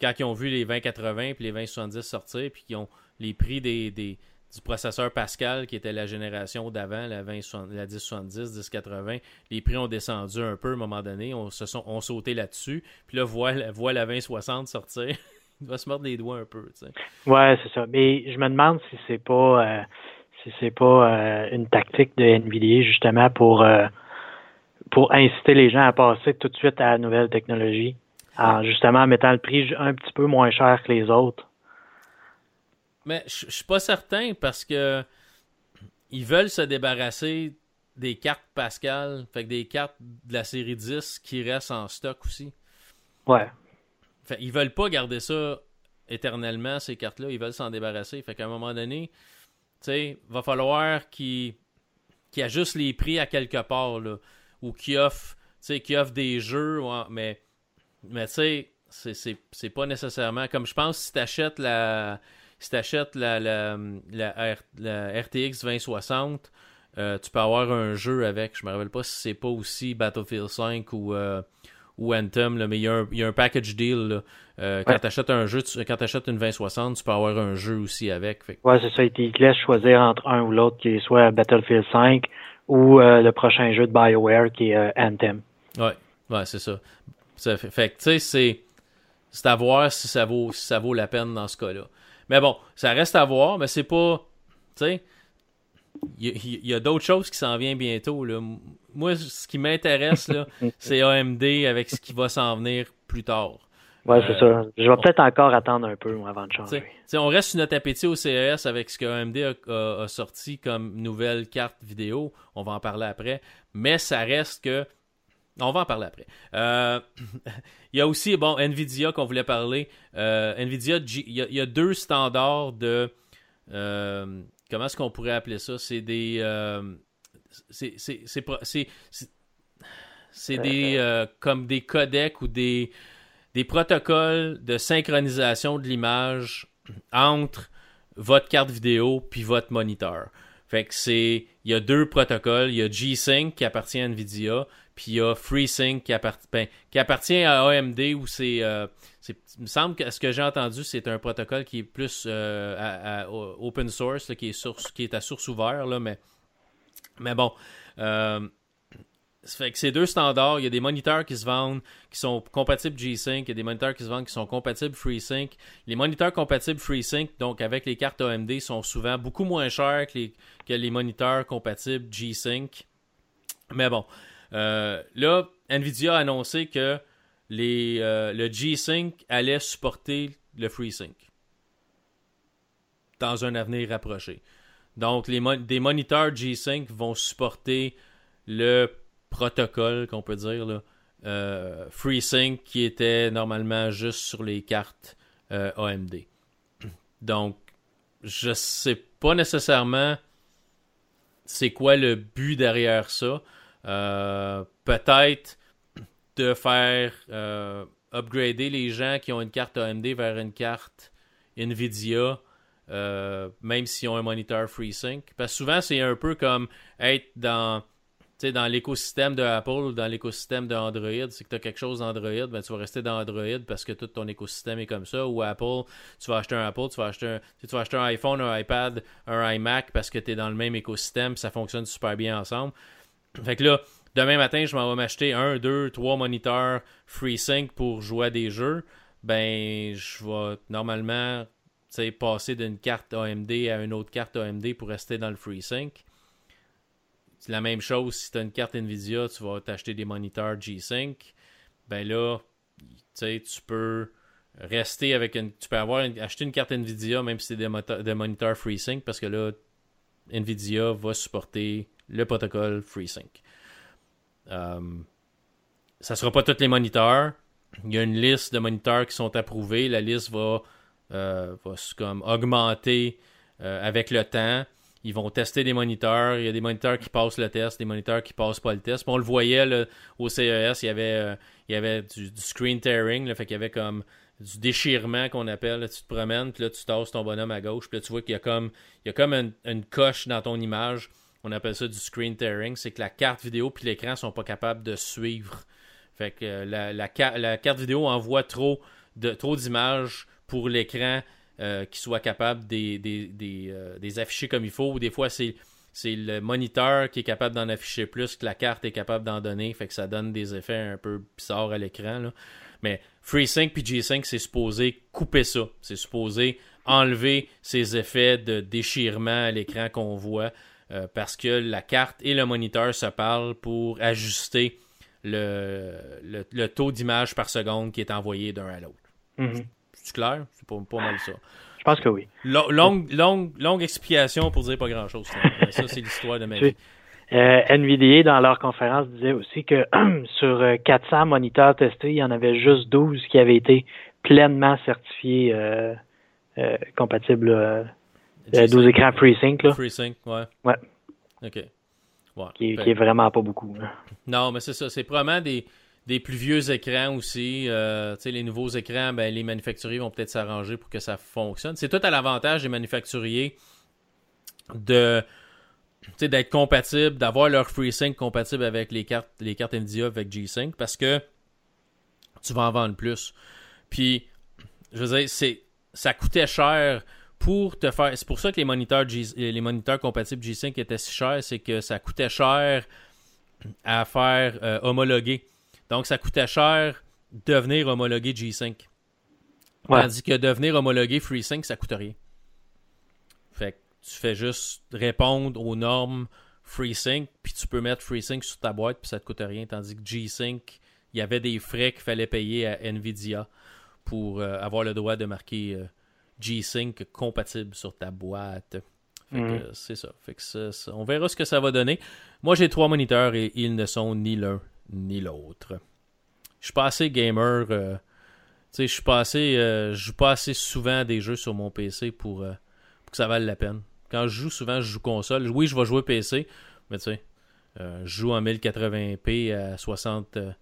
Quand ils ont vu les 2080 puis les 2070 sortir, puis qui ont les prix des, du processeur Pascal, qui était la génération d'avant, la, 20, la 1070, 1080. Les prix ont descendu un peu à un moment donné. On, se sont, on sauté là-dessus. Puis là, voit, voit la 2060 sortir. Il va se mordre les doigts un peu. sais. Ouais, c'est ça. Mais je me demande si c'est pas. Euh, si c'est pas euh, une tactique de NVIDIA justement pour euh, pour inciter les gens à passer tout de suite à la nouvelle technologie, en justement mettant le prix un petit peu moins cher que les autres. Mais je suis pas certain parce que ils veulent se débarrasser des cartes Pascal, fait que des cartes de la série 10 qui restent en stock aussi. Ouais. Fait ils veulent pas garder ça éternellement, ces cartes-là. Ils veulent s'en débarrasser. Fait qu'à un moment donné, tu sais, va falloir qu'ils qu ajustent les prix à quelque part, là ou qui offre, qui offre des jeux, mais, mais tu sais, c'est pas nécessairement. Comme je pense, si tu achètes la. Si t'achètes la, la, la, la, RTX 2060, euh, tu peux avoir un jeu avec. Je me rappelle pas si c'est pas aussi Battlefield 5 ou, euh, ou Anthem, mais il y, a un, y, a un package deal. Euh, quand tu achètes un jeu, quand achètes une 2060, tu peux avoir un jeu aussi avec. Fait. Ouais, c'est ça. Ils te laissent choisir entre un ou l'autre, qui soit Battlefield 5 ou euh, le prochain jeu de BioWare qui est euh, Anthem. Ouais, ouais, c'est ça. ça. fait, que, tu sais, c'est, c'est à voir si ça, vaut, si ça vaut la peine dans ce cas-là. Mais bon, ça reste à voir, mais c'est pas. Tu sais, il y, a, d'autres choses qui s'en viennent bientôt. Là. Moi, ce qui m'intéresse, là, c'est AMD avec ce qui va s'en venir plus tard. Ouais, c'est ça. Je vais peut-être encore attendre un peu avant de changer. on reste sur notre appétit au CES avec ce que AMD a, sorti comme nouvelle carte vidéo. On va en parler après. Mais ça reste que. On va en parler après. Euh, il y a aussi, bon, Nvidia qu'on voulait parler. Euh, Nvidia, il y, a, deux standards de. Euh, comment est-ce qu'on pourrait appeler ça? C'est des. c'est c'est des. comme des codecs ou des des protocoles de synchronisation de l'image entre votre carte vidéo puis votre moniteur. Fait que c'est il y a deux protocoles, il y a G-Sync qui appartient à Nvidia, puis il y a FreeSync qui, ben, qui appartient à AMD où c'est euh, il me semble que ce que j'ai entendu c'est un protocole qui est plus euh, open source qui est source qui est à source ouverte là mais mais bon euh, ces deux standards, il y a des moniteurs qui se vendent qui sont compatibles G-Sync, il y a des moniteurs qui se vendent qui sont compatibles FreeSync. Les moniteurs compatibles FreeSync, donc avec les cartes AMD, sont souvent beaucoup moins chers que les, que les moniteurs compatibles G-Sync. Mais bon, euh, là, Nvidia a annoncé que les, euh, le G-Sync allait supporter le FreeSync dans un avenir rapproché. Donc, les des moniteurs G-Sync vont supporter le protocole qu'on peut dire, là, euh, FreeSync qui était normalement juste sur les cartes euh, AMD. Donc, je sais pas nécessairement c'est quoi le but derrière ça. Euh, peut-être de faire upgrader les gens qui ont une carte AMD vers une carte Nvidia, même s'ils ont un moniteur FreeSync. Parce que souvent, c'est un peu comme être dans dans l'écosystème de Apple ou dans l'écosystème d'Android, c'est que tu as quelque chose d'Android, ben, tu vas rester dans Android parce que tout ton écosystème est comme ça. Ou Apple, tu vas acheter un Apple, tu vas acheter un, tu vas acheter un iPhone, un iPad, un iMac parce que tu es dans le même écosystème, ça fonctionne super bien ensemble. Fait que là, demain matin, je m'en vais m'acheter un, deux, trois moniteurs FreeSync pour jouer à des jeux. Ben, je vais normalement passer d'une carte AMD à une autre carte AMD pour rester dans le FreeSync. C'est la même chose si tu as une carte Nvidia, tu vas t'acheter des moniteurs G-Sync. Ben là, tu peux rester avec une. Tu peux avoir acheter une carte Nvidia même si c'est des, des moniteurs FreeSync parce que là, Nvidia va supporter le protocole FreeSync. Euh, ça sera pas tous les moniteurs. Il y a une liste de moniteurs qui sont approuvés. La liste va, euh, comme augmenter euh, avec le temps. Ils vont tester des moniteurs. Il y a des moniteurs qui passent le test, des moniteurs qui passent pas le test. on le voyait au CES, il y avait, il y avait du, screen tearing. Là, fait qu'il y avait comme du déchirement qu'on appelle. tu te promènes, puis là, tu tasses ton bonhomme à gauche, puis là, tu vois qu'il y a comme, il y a comme une, coche dans ton image. On appelle ça du screen tearing. C'est que la carte vidéo puis l'écran sont pas capables de suivre. Fait que euh, la, la, carte vidéo envoie trop trop d'images pour l'écran euh, qui soit capable des, euh, des, afficher comme il faut. Ou des fois, c'est c'est le moniteur qui est capable d'en afficher plus que la carte est capable d'en donner. Fait que ça donne des effets un peu bizarres à l'écran. Mais FreeSync puis G-Sync, c'est supposé couper ça. C'est supposé enlever ces effets de déchirement à l'écran qu'on voit euh, parce que la carte et le moniteur se parlent pour ajuster le, le, taux d'image par seconde qui est envoyé d'un à l'autre. Mm-hmm. C'est clair? C'est pas, pas, mal ça. Je pense que oui. longue, longue, longue explication pour dire pas grand-chose. ça, c'est l'histoire de ma vie. Euh, NVIDIA, dans leur conférence, disait aussi que sur 400 euh, moniteurs testés, il y en avait juste 12 qui avaient été pleinement certifiés euh, euh compatibles. 12 écrans FreeSync. Là. FreeSync, ouais. Ouais. OK. qui, est, vraiment pas beaucoup. Non, mais c'est ça. C'est probablement des, des plus vieux écrans aussi. les nouveaux écrans, ben, les manufacturiers vont peut-être s'arranger pour que ça fonctionne. C'est tout à l'avantage des manufacturiers de d'être compatible, d'avoir leur FreeSync compatible avec les cartes, les cartes Nvidia avec G-Sync parce que tu vas en vendre plus. Puis, je veux dire, c'est, ça coûtait cher pour te faire. C'est pour ça que les moniteurs, les moniteurs compatibles G-Sync étaient si chers, c'est que ça coûtait cher à faire euh, homologuer. Donc, ça coûtait cher devenir homologué G-Sync. Tandis que devenir homologué FreeSync, ça coûte rien. Fait que tu fais juste répondre aux normes FreeSync, puis tu peux mettre FreeSync sur ta boîte, puis ça te coûte rien. Tandis que G-Sync, il y avait des frais qu'il fallait payer à Nvidia pour euh, avoir le droit de marquer euh, G-Sync compatible sur ta boîte. Mhm. c'est ça. Fait que On verra ce que ça va donner. Moi, j'ai trois moniteurs et ils ne sont ni l'un ni l'autre. Je suis pas assez gamer. Euh, je suis pas assez. je joue pas assez souvent à des jeux sur mon PC pour, pour que ça vaille la peine. Quand je joue, souvent, je joue console. Oui, je vais jouer PC, mais tu sais, euh, je joue en 1080p à 60, euh,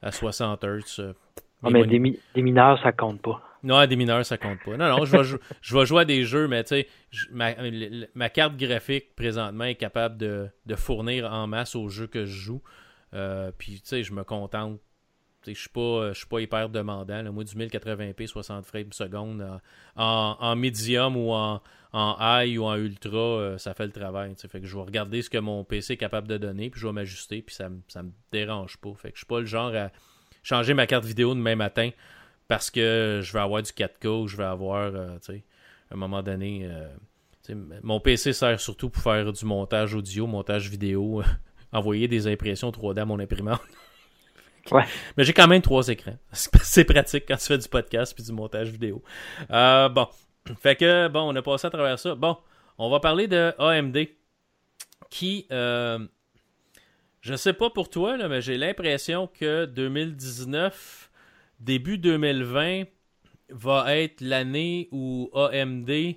à 60 Hz. Ah, mais des, mineurs, ça compte pas. Non, des mineurs, ça compte pas. Non, non, je vais, je vais jouer à des jeux, mais tu sais, ma, carte graphique présentement est capable de, de, fournir en masse aux jeux que je joue. Euh, puis, tu sais, je me contente je suis pas, suis pas hyper demandant. Moi, du 1080p 60 frames seconde en, en, medium ou en, high ou en ultra, euh, ça fait le travail. Fait que je vais regarder ce que mon PC est capable de donner, puis je vais m'ajuster, puis ça, ça me dérange pas. Fait que je suis pas le genre à changer ma carte vidéo demain matin parce que je vais avoir du 4K ou je vais avoir, euh, à un moment donné. Euh, mon PC sert surtout pour faire du montage audio, montage vidéo, envoyer des impressions 3D à mon imprimante. Mais j'ai quand même trois écrans. C'est pratique quand tu fais du podcast puis du montage vidéo. Euh, bon. Fait que, bon, on a passé à travers ça. Bon, on va parler de AMD qui, euh, je sais pas pour toi, là, mais j'ai l'impression que 2019, début 2020, va être l'année où AMD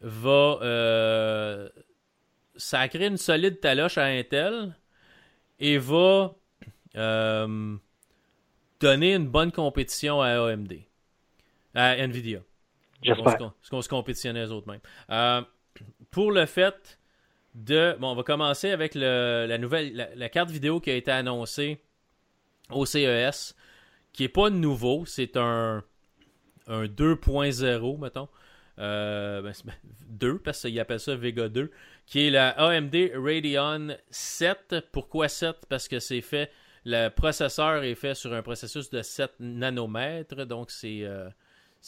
va euh, sacrer une solide taloche à Intel et va euh, donner une bonne compétition à AMD, à Nvidia. J'espère. Ce qu'on se compétitionnait les autres même. Euh, pour le fait de. Bon, on va commencer avec le, la nouvelle. La, carte vidéo qui a été annoncée au CES, qui n'est pas nouveau. C'est un, un 2.0, mettons. Euh, ben, 2, parce qu'ils appellent ça Vega 2, qui est la AMD Radeon 7. Pourquoi 7 Parce que c'est fait le processeur est fait sur un processus de 7 nanomètres, donc c'est euh,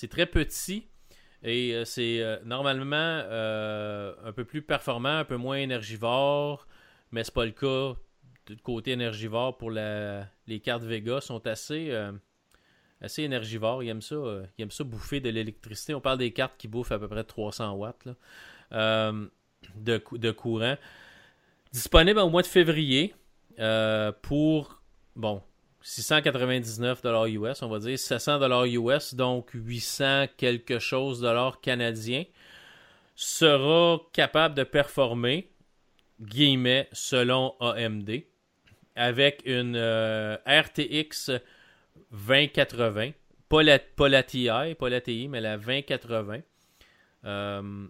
très petit. Et c'est normalement un peu plus performant, un peu moins énergivore, mais c'est pas le cas du côté énergivore pour les cartes Vega sont assez assez énergivores. Ils aiment ça, ça bouffer de l'électricité. On parle des cartes qui bouffent à peu près 300 watts de, courant. Disponible au mois de février euh, pour, bon, 699 dollars US, on va dire 700 dollars US, donc 800 quelque chose dollars canadiens, sera capable de performer, guillemets, selon AMD, avec une euh, RTX 2080, pas la, pas la TI, pas la TI, mais la 2080. Euh,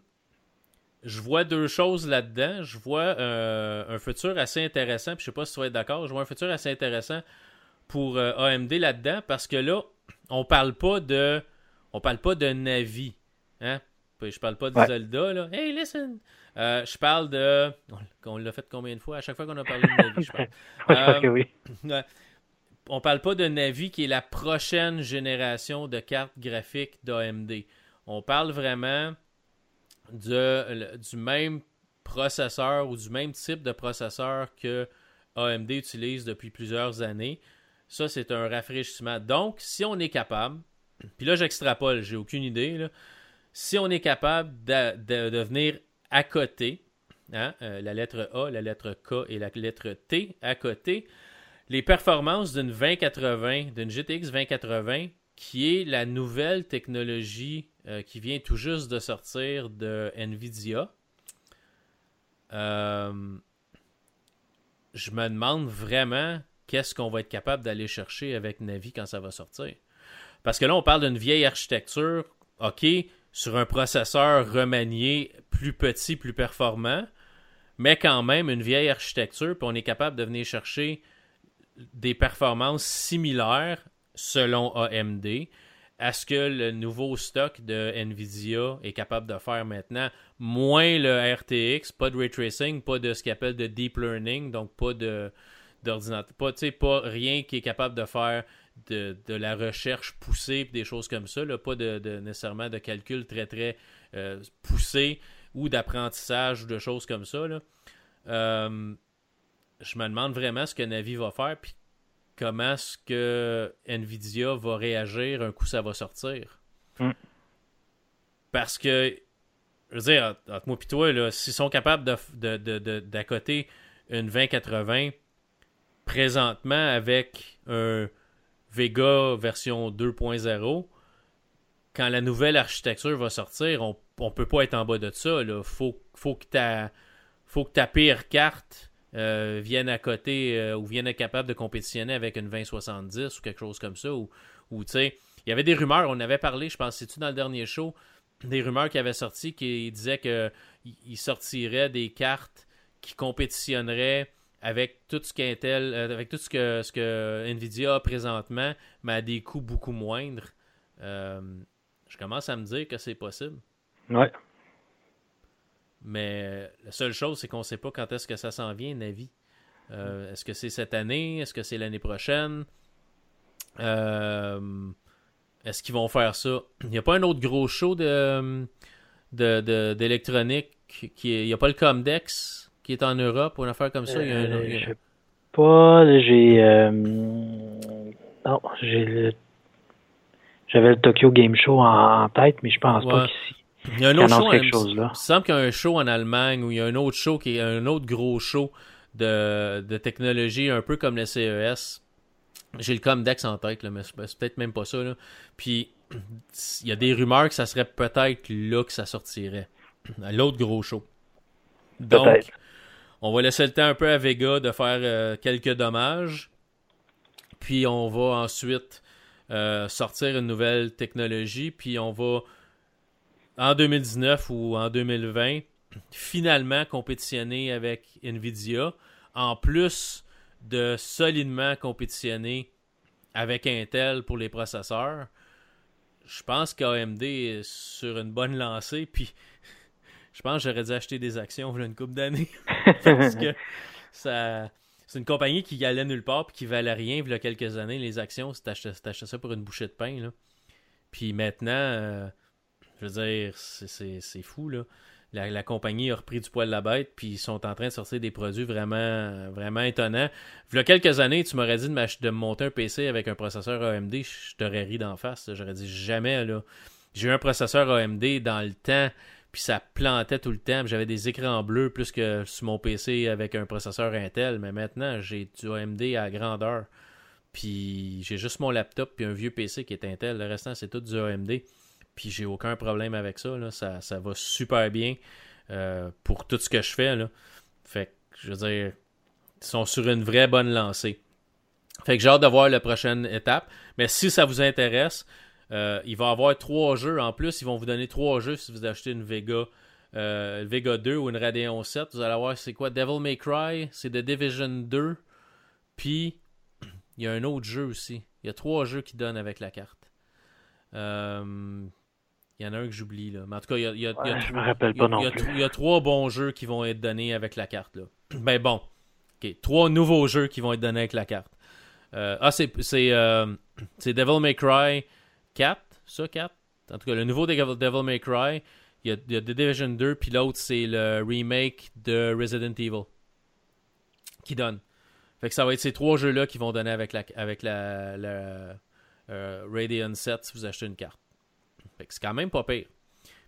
je vois deux choses là-dedans. Je vois euh, un futur assez intéressant. Puis je sais pas si tu vas être d'accord. Je vois un futur assez intéressant pour euh, AMD là-dedans parce que là, on parle pas de, on parle pas de Navi, hein? Je parle pas de Zelda là. Hey, listen. Euh, je parle de, on l'a fait combien de fois? À chaque fois qu'on a parlé de Navi, je parle. que oui. on parle pas de Navi qui est la prochaine génération de cartes graphiques d'AMD. On parle vraiment du même processeur ou du même type de processeur que AMD utilise depuis plusieurs années. Ça, c'est un rafraîchissement. Donc, si on est capable, puis là, j'extrapole, j'ai aucune idée, si on est capable de, venir à côté, hein, euh, la lettre A, la lettre K et la lettre T à côté, les performances d'une 2080, d'une GTX 2080, qui est la nouvelle technologie euh, qui vient tout juste de sortir de Nvidia. Euh, je me demande vraiment qu'est-ce qu'on va être capable d'aller chercher avec Navi quand ça va sortir. Parce que là, on parle d'une vieille architecture, OK, sur un processeur remanié plus petit, plus performant, mais quand même une vieille architecture, puis on est capable de venir chercher des performances similaires selon AMD à ce que le nouveau stock de Nvidia est capable de faire maintenant. Moins le RTX, pas de ray tracing, pas de ce qu'on appelle de deep learning, donc pas de d'ordinateur, pas, pas rien qui est capable de faire de, la recherche poussée des choses comme ça, pas de, nécessairement de calcul très très euh, poussé ou d'apprentissage ou de choses comme ça. Euh, je me demande vraiment ce que Navi va faire, puis comment est-ce que Nvidia va réagir un coup ça va sortir. Hmm. Parce que, je veux dire, entre moi et toi, s'ils sont capables d'accoter une 2080 présentement avec un Vega version 2.0, quand la nouvelle architecture va sortir, on, ne peut pas être en bas de ça. Il faut, faut que ta faut que ta pire carte euh, viennent à côté euh, ou viennent être capables de compétitionner avec une 2070 ou quelque chose comme ça. Ou, tu il y avait des rumeurs, on avait parlé, je pense, c'est-tu dans le dernier show, des rumeurs qui avaient sorti qui disaient qu'il sortirait des cartes qui compétitionneraient avec tout ce qu'Intel, euh, avec tout ce que, ce que Nvidia a présentement, mais à des coûts beaucoup moindres. je commence à me dire que c'est possible. Ouais. Mais la seule chose, c'est qu'on ne sait pas quand est-ce que ça s'en vient, Navi. Euh, est-ce que c'est cette année? Est-ce que c'est l'année prochaine? Euh, est-ce qu'ils vont faire ça? Il n'y a pas un autre gros show de, d'électronique qui il n'y a pas le Comdex qui est en Europe ou une affaire comme ça? Il y a euh, sais pas, j'ai non, j'ai j'avais le Tokyo Game Show en, tête, mais je pense pas qu'ici il y a un autre show, il me semble qu'il y a un show en Allemagne où il y a un autre show qui est un autre gros show de, technologie, un peu comme le CES. J'ai le Comdex en tête, là, mais c'est peut-être même pas ça. Puis il y a des rumeurs que ça serait peut-être là que ça sortirait. À l'autre gros show. Donc, on va laisser le temps un peu à Vega de faire euh, quelques dommages. Puis on va ensuite euh, sortir une nouvelle technologie. Puis on va en 2019 ou en 2020, finalement compétitionner avec Nvidia, en plus de solidement compétitionner avec Intel pour les processeurs. Je pense qu'AMD est sur une bonne lancée, puis je pense que j'aurais dû acheter des actions il une couple d'années. parce que ça. C'est une compagnie qui allait nulle part et qui valait rien il y a quelques années. Les actions, c'était acheté ça pour une bouchée de pain. Là. Puis maintenant, euh, je veux dire, c'est fou, là. La, compagnie a repris du poil de la bête, puis ils sont en train de sortir des produits vraiment, vraiment étonnants. Il y a quelques années, tu m'aurais dit de, monter un PC avec un processeur AMD, je t'aurais ri d'en face. J'aurais dit jamais, là. J'ai eu un processeur AMD dans le temps, puis ça plantait tout le temps. J'avais des écrans bleus plus que sur mon PC avec un processeur Intel, mais maintenant, j'ai du AMD à grandeur. Puis j'ai juste mon laptop puis un vieux PC qui est Intel. Le restant, c'est tout du AMD. Puis j'ai aucun problème avec ça. Ça, ça va super bien euh, pour tout ce que je fais. Là. Fait que, je veux dire, ils sont sur une vraie bonne lancée. Fait que j'ai hâte de voir la prochaine étape. Mais si ça vous intéresse, euh, il va y avoir trois jeux en plus. Ils vont vous donner trois jeux si vous achetez une Vega, euh, Vega 2 ou une Radeon 7. Vous allez voir c'est quoi? Devil May Cry, c'est The Division 2. Puis il y a un autre jeu aussi. Il y a trois jeux qui donnent avec la carte. Euh, il y en a un que j'oublie là. Mais en tout cas, il y a, il y a, il y a trois bons jeux qui vont être donnés avec la carte. Là. Ben bon. Ok, trois nouveaux jeux qui vont être donnés avec la carte. ah, c'est c'est Devil May Cry, 4, ça, 4. En tout cas, le nouveau Devil May Cry, il y a, The Division 2, puis l'autre, c'est le remake de Resident Evil qui donne. Fait que ça va être ces trois jeux-là qui vont donner avec la, avec la, euh, Radeon 7 si vous achetez une carte. C'est quand même pas pire.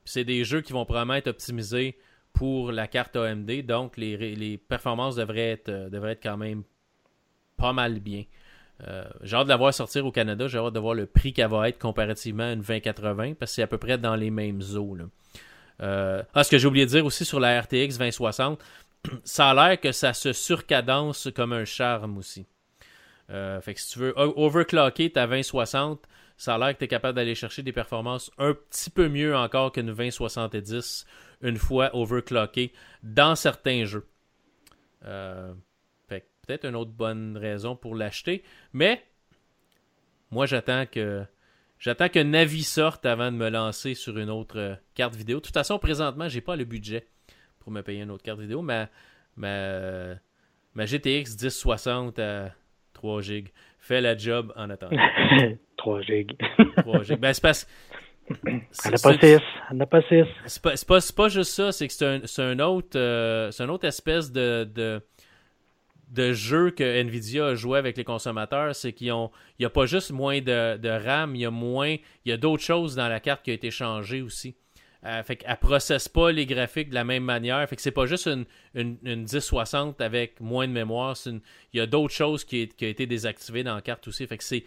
C'est des jeux qui vont probablement être optimisés pour la carte AMD, donc les, les performances devraient être, euh, devraient être quand même pas mal bien. Euh, j'ai hâte de la voir sortir au Canada. J'ai hâte de voir le prix qu'elle va être comparativement à une 2080 parce que c'est à peu près dans les mêmes eaux. Euh, ah, ce que j'ai oublié de dire aussi sur la RTX 2060, ça a l'air que ça se surcadence comme un charme aussi. Fait que si tu veux overclocker ta 2060, ça a l'air que tu es capable d'aller chercher des performances un petit peu mieux encore qu'une 2070 une fois overclocké dans certains jeux. Euh, peut-être une autre bonne raison pour l'acheter. Mais moi, j'attends que j'attends que Navi sorte avant de me lancer sur une autre euh, carte vidéo. De toute façon, présentement, j'ai pas le budget pour me payer une autre carte vidéo. Ma, ma, GTX 1060 à 3 GB fait la job en attendant. 3 GB. 3 GB. Ben, c'est parce elle n'a pas 6. Elle n'a pas 6. C'est pas, pas, pas, juste ça, c'est que c'est un, un, autre, euh, c'est un autre espèce de, de de jeux que Nvidia a joué avec les consommateurs, c'est qu'il n'y a pas juste moins de, RAM, il y a moins, il y a d'autres choses dans la carte qui a été changée aussi. Euh, fait qu'elle ne processe pas les graphiques de la même manière. Fait que c'est pas juste une, une, 1060 avec moins de mémoire. il y a d'autres choses qui, ont été désactivées dans la carte aussi. Fait que c'est,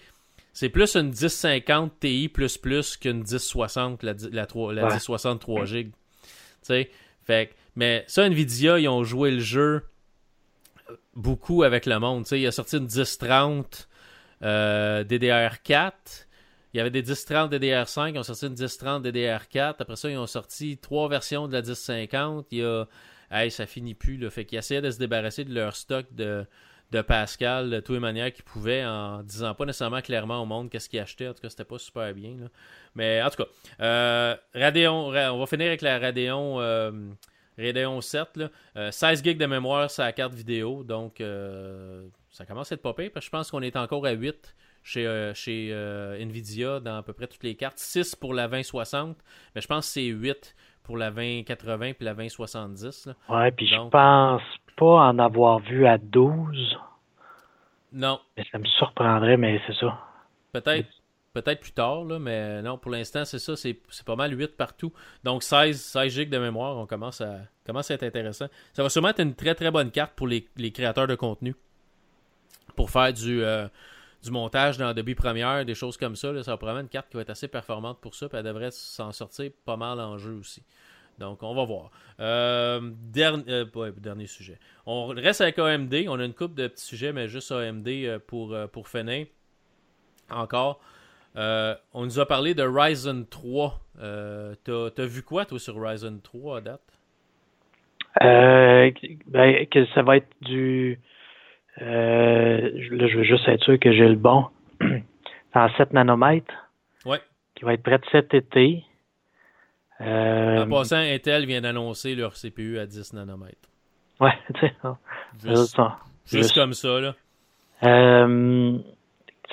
c'est plus une 1050 Ti qu'une 1060, la, la, 3, la 1060 3 GB. Fait mais ça, Nvidia, ils ont joué le jeu beaucoup avec le monde. il a sorti une 1030 euh, DDR4. Il y avait des 1030 DDR5, ils ont sorti une 1030 DDR4. Après ça, ils ont sorti trois versions de la 1050. Il y a. Hey, ça finit plus. Là. Fait qu'ils essayaient de se débarrasser de leur stock de, de Pascal de toutes les manières qu'ils pouvaient en disant pas nécessairement clairement au monde qu'est-ce qu'ils achetaient. En tout cas, c'était pas super bien. Mais en tout cas, euh, Radeon, on va finir avec la Radeon. Euh, Radeon 7, là, 16 euh, GB de mémoire sur la carte vidéo. Donc, euh, ça commence à être pas je pense qu'on est encore à 8 chez, chez Nvidia dans à peu près toutes les cartes. 6 pour la 2060. Mais je pense que c'est 8 pour la 2080 puis la 2070. Là. Ouais, puis je pense pas en avoir vu à 12. Non. Mais ça me surprendrait, mais c'est ça. Peut-être peut-être plus tard, là, mais non, pour l'instant, c'est ça, c'est, pas mal 8 partout. Donc 16, 16 GB de mémoire, on commence à, commence à être intéressant. Ça va sûrement être une très très bonne carte pour les, créateurs de contenu. Pour faire du, euh, du montage dans Adobe Premiere, des choses comme ça. ça va probablement une carte qui va être assez performante pour ça, puis elle devrait s'en sortir pas mal en jeu aussi. Donc, on va voir. Euh, euh, dernier sujet. On reste avec AMD. On a une coupe de petits sujets, mais juste AMD pour, pour finir. Encore. Euh, on nous a parlé de Ryzen 3. Euh, T'as as vu quoi, toi, sur Ryzen 3 à date? Euh, ben, que ça va être du. Euh, là, je veux juste être sûr que j'ai le bon. en 7 nanomètres. Ouais. Qui va être prêt cet été. En passant, Intel vient d'annoncer leur CPU à 10 nanomètres. Ouais, tu sais. Juste, juste, comme ça, là. Euh,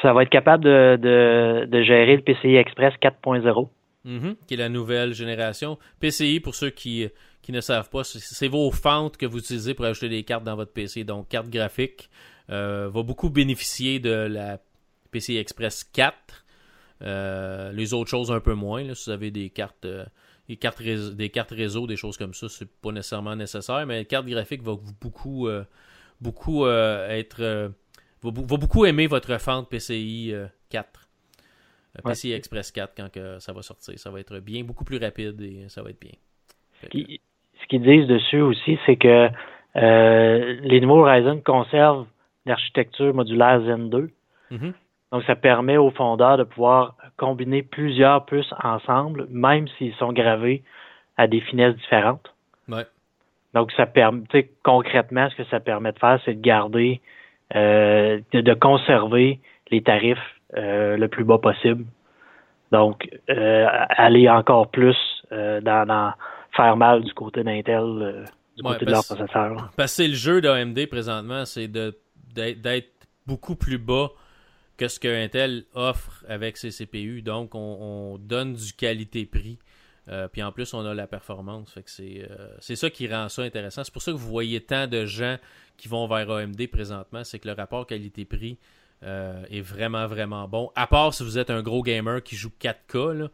ça va être capable de, de, gérer le PCI Express 4.0. Mhm, qui est la nouvelle génération. PCI, pour ceux qui, qui ne savent pas, c'est vos fentes que vous utilisez pour ajouter des cartes dans votre PC. Donc, carte graphique euh, va beaucoup bénéficier de la PCI Express 4. Euh, les autres choses un peu moins. Là, si vous avez des cartes, euh, des cartes, réseau, des cartes réseau, des choses comme ça, c'est pas nécessairement nécessaire. Mais la carte graphique va beaucoup, beaucoup être, va, va, beaucoup aimer votre fente PCI 4. PCI Express 4 quand que ça va sortir. Ça va être bien, beaucoup plus rapide et ça va être bien. Qu'ils disent dessus aussi, c'est que euh, les nouveaux Ryzen conservent l'architecture modulaire Zen 2. Mm-hmm. Donc, ça permet aux fondeurs de pouvoir combiner plusieurs puces ensemble, même s'ils sont gravés à des finesses différentes. Ouais. Donc, ça permet, concrètement, ce que ça permet de faire, c'est de garder, euh, de, conserver les tarifs euh, le plus bas possible. Donc, euh, aller encore plus euh, dans, faire mal du côté d'Intel, du côté de leur processeur. Parce que le jeu d'AMD présentement, c'est d'être beaucoup plus bas que ce que Intel offre avec ses CPU. Donc, on, donne du qualité-prix. puis en plus, on a la performance. Fait que c'est ça qui rend ça intéressant. C'est pour ça que vous voyez tant de gens qui vont vers AMD présentement. C'est que le rapport qualité-prix euh, est vraiment, vraiment bon. À part si vous êtes un gros gamer qui joue 4K,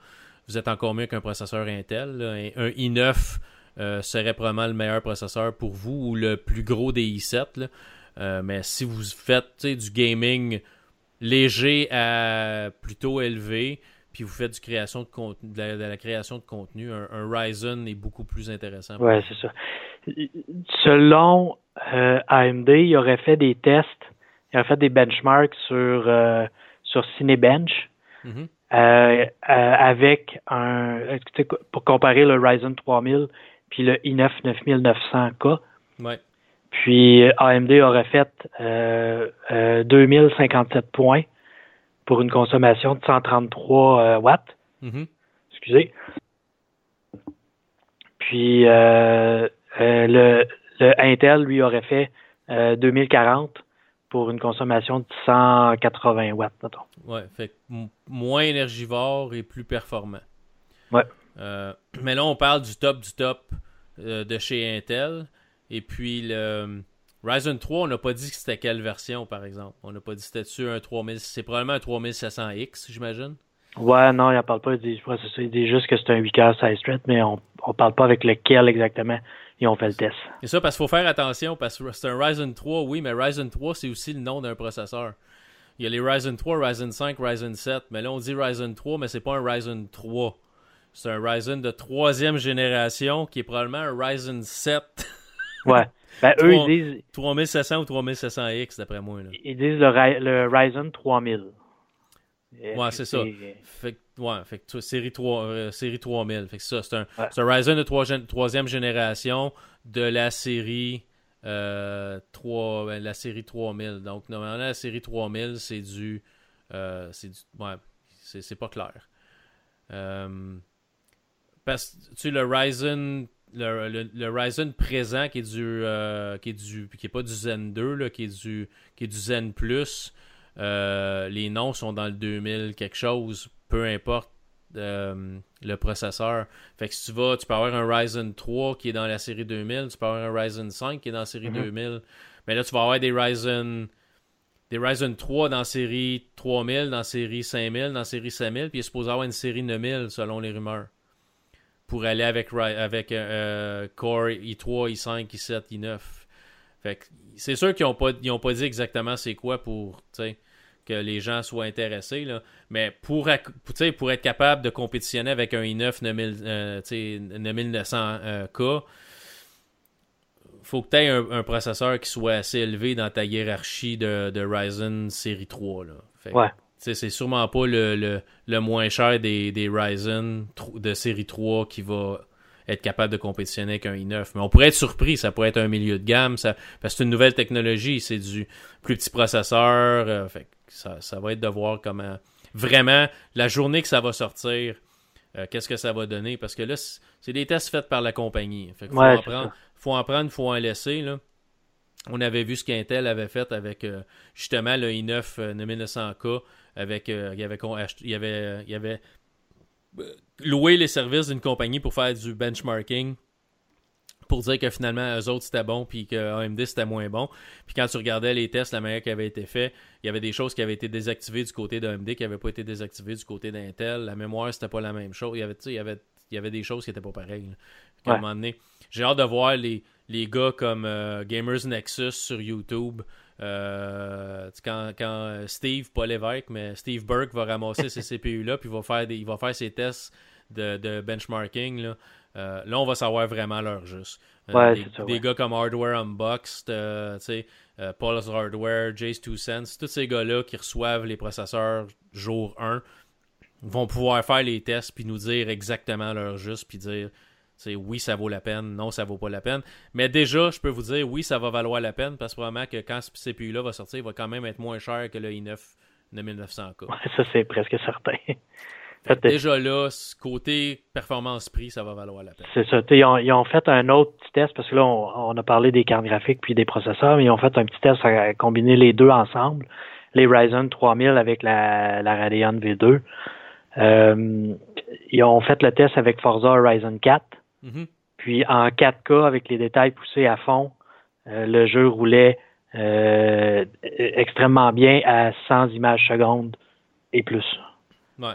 vous êtes encore mieux qu'un processeur Intel. Un i9 euh, serait probablement le meilleur processeur pour vous ou le plus gros des i7. Euh, mais si vous faites du gaming léger à plutôt élevé, puis vous faites du création de, contenu, de, la, création de contenu, un, Ryzen est beaucoup plus intéressant. Oui, c'est ça. Selon AMD, il aurait fait des tests il a fait des benchmarks sur, euh, sur Cinebench mhm. euh, euh, avec un. Pour comparer le Ryzen 3000 puis le i9 9900K. Ouais. Puis AMD aurait fait 2057 points pour une consommation de 133 watts. Mhm. Excusez. Puis le, le, Intel, lui, aurait fait 2040 pour une consommation de 180 watts, mettons. Ouais, fait moins énergivore et plus performant. Ouais. Euh, mais là, on parle du top du top euh, de chez Intel. Et puis, le Ryzen 3, on n'a pas dit que c'était quelle version, par exemple. On n'a pas dit que c'était un 3000. C'est probablement un 3700X, j'imagine. Ouais, non, il n'en parle pas. Il dit, il dit juste que c'est un 8K size thread, mais on ne parle pas avec lequel exactement ils ont fait le test. C'est ça, parce qu'il faut faire attention, parce que c'est un Ryzen 3, oui, mais Ryzen 3, c'est aussi le nom d'un processeur. Il y a les Ryzen 3, Ryzen 5, Ryzen 7, mais là, on dit Ryzen 3, mais c'est pas un Ryzen 3. C'est un Ryzen de troisième génération qui est probablement un Ryzen 7. ouais. Ben, eux, ils disent. 3700 ou 3700X, d'après moi. Ils disent le, le Ryzen 3000. Ouais, c'est ça. Fait, ouais, fait que série, 3, euh, série 3000. Fait que ça, c'est un, un, Ryzen de 3, troisième génération de la série euh, 3, ben, la série 3000. Donc, normalement, la série 3000, c'est du. Euh, c'est. Ouais, c'est pas clair. Euh, parce que, tu sais, le Ryzen. Le, le, Ryzen présent qui est du qui est du qui est pas du Zen 2 là, qui est du qui est du Zen Plus euh, les noms sont dans le 2000 quelque chose, peu importe euh, le processeur. Fait que si tu vas, tu peux avoir un Ryzen 3 qui est dans la série 2000, tu peux avoir un Ryzen 5 qui est dans la série 2000. Mhm. Mais là, tu vas avoir des Ryzen des Ryzen 3 dans la série 3000, dans la série 5000, dans la série 5000, puis il est supposé avoir une série 9000 selon les rumeurs. Pour aller avec, avec euh, Core i3, i5, i7, i9. Fait que c'est sûr qu'ils n'ont pas, pas dit exactement c'est quoi pour, que les gens soient intéressés. Là. Mais pour, pour être capable de compétitionner avec un i9 9900K, faut que tu aies un, processeur qui soit assez élevé dans ta hiérarchie de, Ryzen série 3. Là. ouais. C'est sûrement pas le, le, moins cher des, des Ryzen de série 3 qui va être capable de compétitionner avec un i9. Mais on pourrait être surpris, ça pourrait être un milieu de gamme, ça, parce que c'est une nouvelle technologie, c'est du plus petit processeur. Euh, fait, ça, ça, va être de voir comment vraiment la journée que ça va sortir, euh, qu'est-ce que ça va donner. Parce que là, c'est des tests faits par la compagnie. Fait faut, en prendre, faut en prendre, faut en laisser. Là. On avait vu ce qu'Intel avait fait avec euh, justement le i9 9900K. Avec, il, y avait, il, y avait, il y avait louer les services d'une compagnie pour faire du benchmarking pour dire que finalement eux autres c'était bon puis que AMD c'était moins bon. Puis quand tu regardais les tests, la manière qui avait été fait, il y avait des choses qui avaient été désactivées du côté d'AMD qui n'avaient pas été désactivées du côté d'Intel. La mémoire c'était pas la même chose. Il y avait, il y avait, il y avait des choses qui étaient pas pareilles. À un moment donné, j'ai hâte de voir les, les gars comme euh, Gamers Nexus sur YouTube. Euh, quand, quand, Steve, pas l'évêque, mais Steve Burke va ramasser ces CPU-là, puis va faire des, il va faire ses tests de, de benchmarking. Là. Euh, là, on va savoir vraiment l'heure juste. des, gars comme Hardware Unboxed, euh, euh, Paul's Hardware, Jace 2 Cents, tous ces gars-là qui reçoivent les processeurs jour 1 vont pouvoir faire les tests puis nous dire exactement l'heure juste puis dire oui, ça vaut la peine, non, ça vaut pas la peine. Mais déjà, je peux vous dire, oui, ça va valoir la peine parce que probablement que quand ce CPU-là va sortir, il va quand même être moins cher que le i9 9900K. ça, c'est presque certain. Déjà là, côté performance-prix, ça va valoir la peine. C'est ça. Ils ont, ils ont, fait un autre petit test parce que là, on, a parlé des cartes graphiques puis des processeurs, mais ils ont fait un petit test à combiner les deux ensemble, les Ryzen 3000 avec la, la Radeon V2. Euh, ils ont fait le test avec Forza Horizon 4. Mm-hmm. Puis en 4K, avec les détails poussés à fond, euh, le jeu roulait euh, extrêmement bien à 100 images secondes et plus. Ouais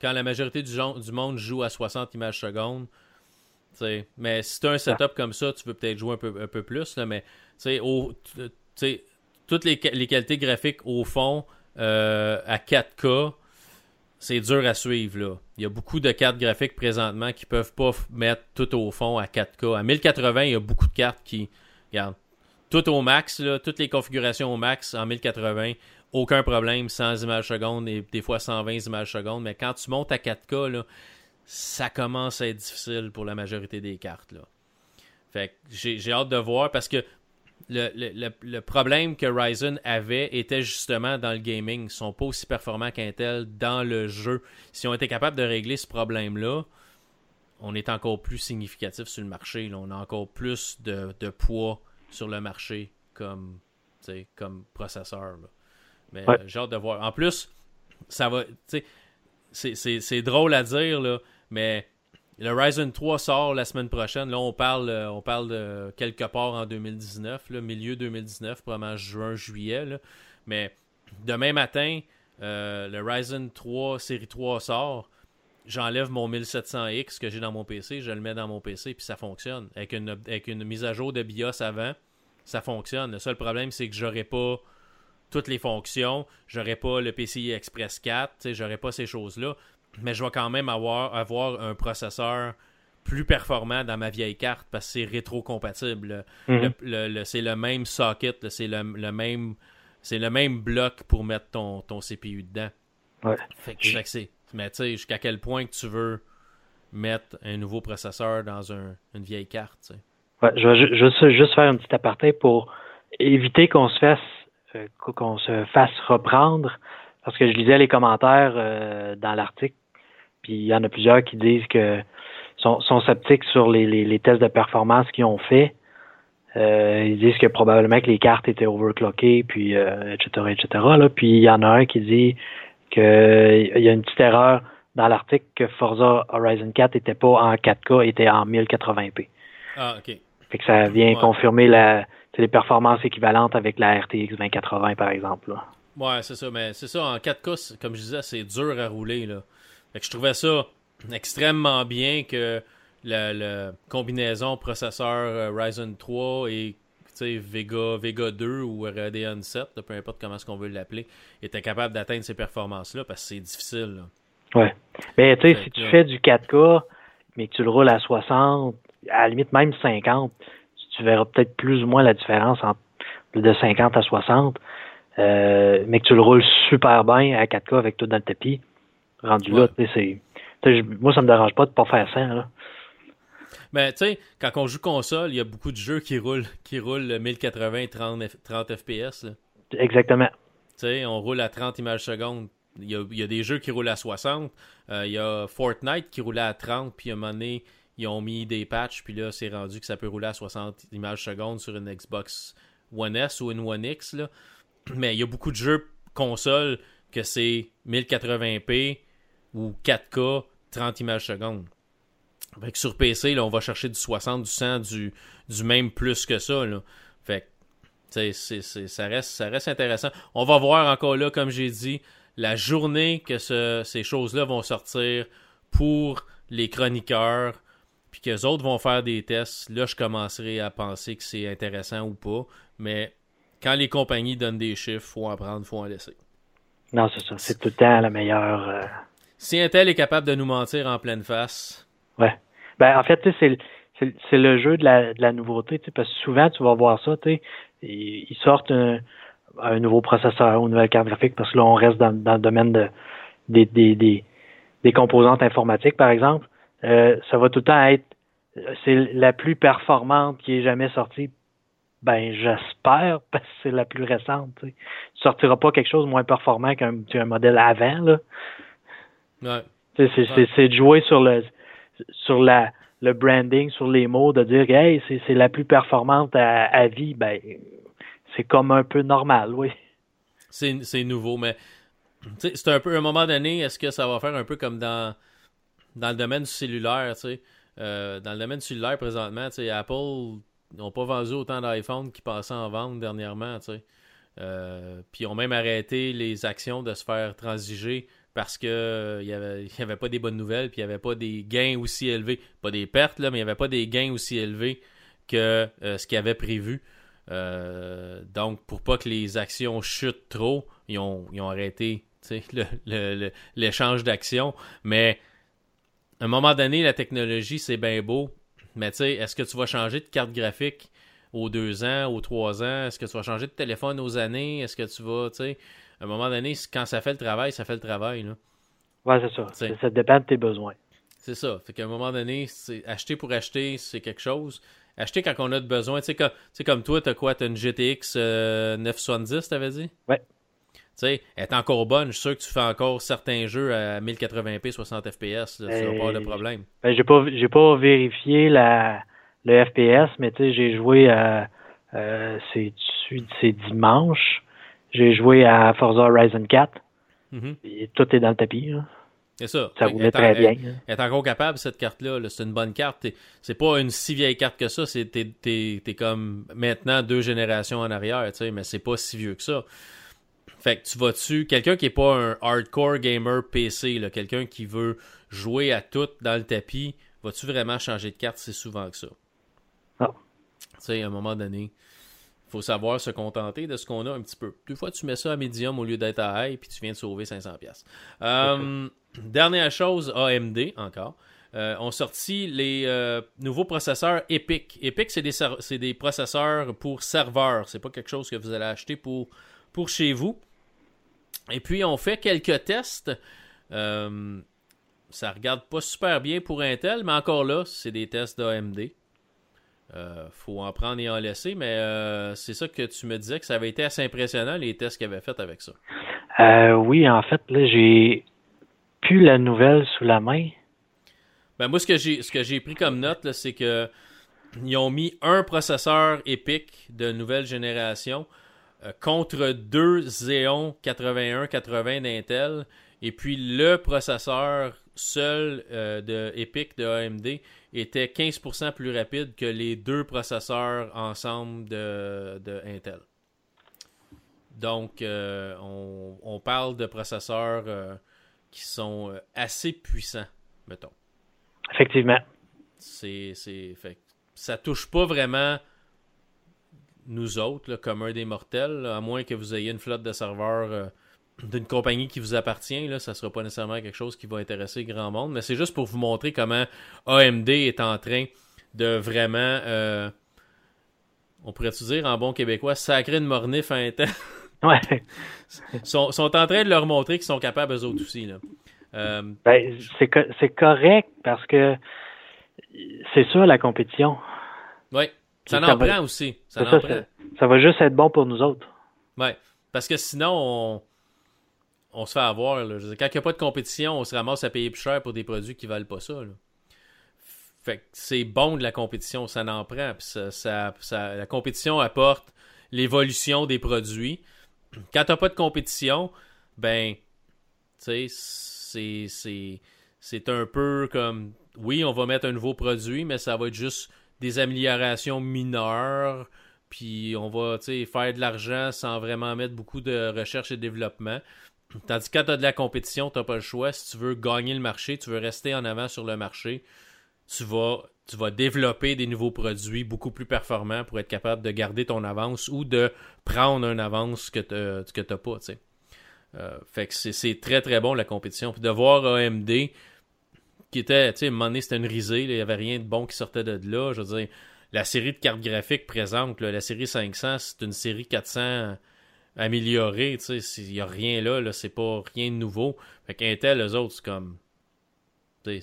quand la majorité du, du monde joue à 60 images secondes. mais si tu as un setup comme ça, tu veux peut-être jouer un peu, un peu plus, là, mais au, toutes les, les, qualités graphiques au fond euh, à 4K, c'est dur à suivre. Là. Il y a beaucoup de cartes graphiques présentement qui peuvent pas mettre tout au fond à 4K. À 1080, il y a beaucoup de cartes qui. Regarde, tout au max, toutes les configurations au max en 1080 aucun problème, 100 images secondes et des fois 120 images secondes. Mais quand tu montes à 4K, là, ça commence à être difficile pour la majorité des cartes. Là. Fait j'ai hâte de voir parce que le, le, le, problème que Ryzen avait était justement dans le gaming. Ils sont pas aussi performants qu'Intel dans le jeu. Si on était capable de régler ce problème-là, on est encore plus significatif sur le marché. Là. On a encore plus de, de poids sur le marché comme, comme processeur. Là. Mais euh, j'ai hâte de voir. En plus, ça va. C'est drôle à dire, là, mais le Ryzen 3 sort la semaine prochaine. Là, on parle, euh, on parle de quelque part en 2019, là, milieu 2019, probablement juin, juillet. Mais demain matin, euh, le Ryzen 3 série 3 sort. J'enlève mon 1700X que j'ai dans mon PC, je le mets dans mon PC, puis ça fonctionne. Avec une, avec une mise à jour de BIOS avant, ça fonctionne. Le seul problème, c'est que j'aurais pas toutes les fonctions. J'aurais pas le PCI Express 4, j'aurais pas ces choses-là. Mais je vais quand même avoir, avoir un processeur plus performant dans ma vieille carte parce que c'est rétro-compatible. Mhm. c'est le même socket, c'est le, même c'est le même bloc pour mettre ton, ton CPU dedans. Ouais. Fait que, mais tu sais, jusqu'à quel point que tu veux mettre un nouveau processeur dans une vieille carte. Ouais, je vais juste, juste faire un petit aparté pour éviter qu'on se fasse euh, qu'on se fasse reprendre, parce que je lisais les commentaires euh, dans l'article, puis il y en a plusieurs qui disent que sont, sont sceptiques sur les, les, tests de performance qu'ils ont fait. Euh, ils disent que probablement que les cartes étaient overclockées, puis etc., etc. Là. Puis il y en a un qui dit qu'il y a une petite erreur dans l'article que Forza Horizon 4 était pas en 4K, était en 1080p. Ah, ok. Fait que ça vient confirmer la, les performances équivalentes avec la RTX 2080, par exemple. Là. Ouais, c'est ça. Mais c'est ça, en 4K, comme je disais, c'est dur à rouler. Là. Fait que je trouvais ça extrêmement bien que la, combinaison processeur euh, Ryzen 3 et Vega, Vega 2 ou Radeon 7, peu importe comment est-ce qu'on veut l'appeler, était capable d'atteindre ces performances-là parce que c'est difficile. Là. Ouais. Mais tu sais, si tu fais du 4K, mais que tu le roules à 60, à la limite même 50, tu verras peut-être plus ou moins la différence entre de 50 à 60, euh, mais que tu le roules super bien à 4K avec tout dans le tapis, rendu là, c'est. Moi, ça me dérange pas de pas faire ça. Là. Mais tu sais, quand on joue console, il y a beaucoup de jeux qui roulent, qui roulent 1080 30, 30 FPS. Exactement. Tu sais, on roule à 30 images secondes. Il y, a, des jeux qui roulent à 60. Euh, il y a Fortnite qui roulait à 30, puis à un moment donné, ils ont mis des patchs, puis là, c'est rendu que ça peut rouler à 60 images secondes sur une Xbox One S ou une One X. Là. Mais il y a beaucoup de jeux console que c'est 1080p ou 4K 30 images secondes. Fait que sur PC, là, on va chercher du 60, du 100, du, du même plus que ça. Là. Fait que, ça, reste, ça reste intéressant. On va voir encore là, comme j'ai dit, la journée que ces choses-là vont sortir pour les chroniqueurs, puis qu'eux autres vont faire des tests. Là, je commencerai à penser que c'est intéressant ou pas. Mais quand les compagnies donnent des chiffres, faut en prendre, faut en laisser. Non, c'est ça. C'est tout le temps la meilleure. Euh, si Intel est capable de nous mentir en pleine face. Ouais. Ben, en fait, c'est c'est le jeu de la, de la nouveauté, parce que souvent tu vas voir ça, tu ils sortent un, nouveau processeur ou une nouvelle carte graphique, parce que là, on reste dans, le domaine de, des, des, des, des composantes informatiques, par exemple. Euh, ça va tout le temps être c'est la plus performante qui est jamais sortie ben, j'espère, parce que c'est la plus récente. Tu ne sortiras pas quelque chose de moins performant qu'un un modèle avant. Là. Ouais. C'est de jouer sur le sur la le branding, sur les mots, de dire hey, c'est la plus performante à, vie, ben c'est comme un peu normal, oui. C'est nouveau, mais c'est un peu à un moment donné, est-ce que ça va faire un peu comme dans dans le domaine cellulaire, tu sais? Euh, dans le domaine cellulaire présentement, tu sais, Apple n'ont pas vendu autant d'iPhone qui passaient en vente dernièrement, tu sais? Euh, puis ils ont même arrêté les actions de se faire transiger parce que il n'y avait, y avait pas des bonnes nouvelles, puis il n'y avait pas des gains aussi élevés. Pas des pertes, mais il n'y avait pas des gains aussi élevés que euh, ce qu'ils avaient prévu. Euh, donc, pour pas que les actions chutent trop, ils ont, ils ont arrêté l'échange d'actions. Mais à un moment donné, la technologie, c'est bien beau, mais tu sais, est-ce que tu vas changer de carte graphique aux deux ans, aux trois ans? Est-ce que tu vas changer de téléphone aux années? Est-ce que tu vas, tu à un moment donné, quand ça fait le travail, ça fait le travail. Là. Ouais, c'est ça. ça dépend de tes besoins. C'est ça. Fait qu'à un moment donné, acheter pour acheter, c'est quelque chose. Acheter quand on a de besoin. Tu sais, comme, comme toi, t'as quoi? T'as une GTX 970, t'avais dit? Ouais. Tu sais, elle est encore bonne. Je suis sûr que tu fais encore certains jeux à 1080p, 60 fps. tu vas pas de problème. Ben, j'ai pas, j'ai pas vérifié la, le FPS, mais tu sais, j'ai joué à, euh, c'est, c'est dimanche. J'ai joué à Forza Horizon 4. Mm-hmm. et tout est dans le tapis. C'est ça. Ça voulait très bien. Elle, est encore capable, cette carte-là. c'est une bonne carte. C'est pas une si vieille carte que ça. T'es es, comme maintenant deux générations en arrière, mais c'est pas si vieux que ça. Fait que tu vas-tu. Quelqu'un qui est pas un hardcore gamer PC, quelqu'un qui veut jouer à tout dans le tapis, vas-tu vraiment changer de carte si souvent que ça? Ah. Tu sais, à un moment donné, faut savoir se contenter de ce qu'on a un petit peu. Deux fois, tu mets ça à médium au lieu d'être à high, puis tu viens de sauver 500$. pièces. Euh, dernière chose, AMD encore. Euh, ont sorti les euh, nouveaux processeurs EPIC. EPIC, c'est des, des, processeurs pour serveurs. C'est pas quelque chose que vous allez acheter pour, pour chez vous. Et puis, on fait quelques tests. ça regarde pas super bien pour Intel, mais encore là, c'est des tests d'AMD. Euh, faut en prendre et en laisser, mais euh, c'est ça que tu me disais que ça avait été assez impressionnant les tests qu'ils avaient fait avec ça. Euh, oui, en fait, là, j'ai plus la nouvelle sous la main. Ben moi, ce que j'ai ce que j'ai pris comme note, c'est que ils ont mis un processeur EPIC de nouvelle génération contre deux Xeon 8180 d'Intel, et puis le processeur seul de EPIC de AMD était 15% plus rapide que les deux processeurs ensemble de, Intel. Donc, euh, on, parle de processeurs euh, qui sont euh, assez puissants, mettons. Effectivement. C'est, fait, ça touche pas vraiment nous autres, comme un des mortels, à moins que vous ayez une flotte de serveurs d'une compagnie qui vous appartient, là, ça sera pas nécessairement quelque chose qui va intéresser grand monde, mais c'est juste pour vous montrer comment AMD est en train de vraiment, euh, on pourrait-tu dire en bon québécois, sacrer une mornif à un temps? ouais. sont, sont en train de leur montrer qu'ils sont capables eux autres aussi. Là. Euh, ben, c'est, correct parce que c'est ça la compétition. Oui, ça en prend aussi. Ça, ça, va juste être bon pour nous autres. Oui, parce que sinon, on, on se fait avoir. Quand il n'y a pas de compétition, on se ramasse à payer plus cher pour des produits qui valent pas ça. Fait c'est bon de la compétition, ça n'en prend. ça, la compétition apporte l'évolution des produits. Quand tu n'as pas de compétition, ben, tu sais, c'est, c'est un peu comme oui, on va mettre un nouveau produit, mais ça va être juste des améliorations mineures. Puis on va faire de l'argent sans vraiment mettre beaucoup de recherche et développement. Tandis que quand tu as de la compétition, tu n'as pas le choix. Si tu veux gagner le marché, tu veux rester en avant sur le marché, tu vas, tu vas développer des nouveaux produits beaucoup plus performants pour être capable de garder ton avance ou de prendre une avance que tu n'as pas. Euh, fait que c'est très très bon la compétition. Puis de voir AMD qui était, tu sais, un moment donné, c'était une risée, il n'y avait rien de bon qui sortait de là. Je veux dire, la série de cartes graphiques présente, la série 500, c'est une série 400 améliorée, tu sais, il n'y a rien là, c'est pas rien de nouveau. Fait qu'Intel, eux autres, c'est comme,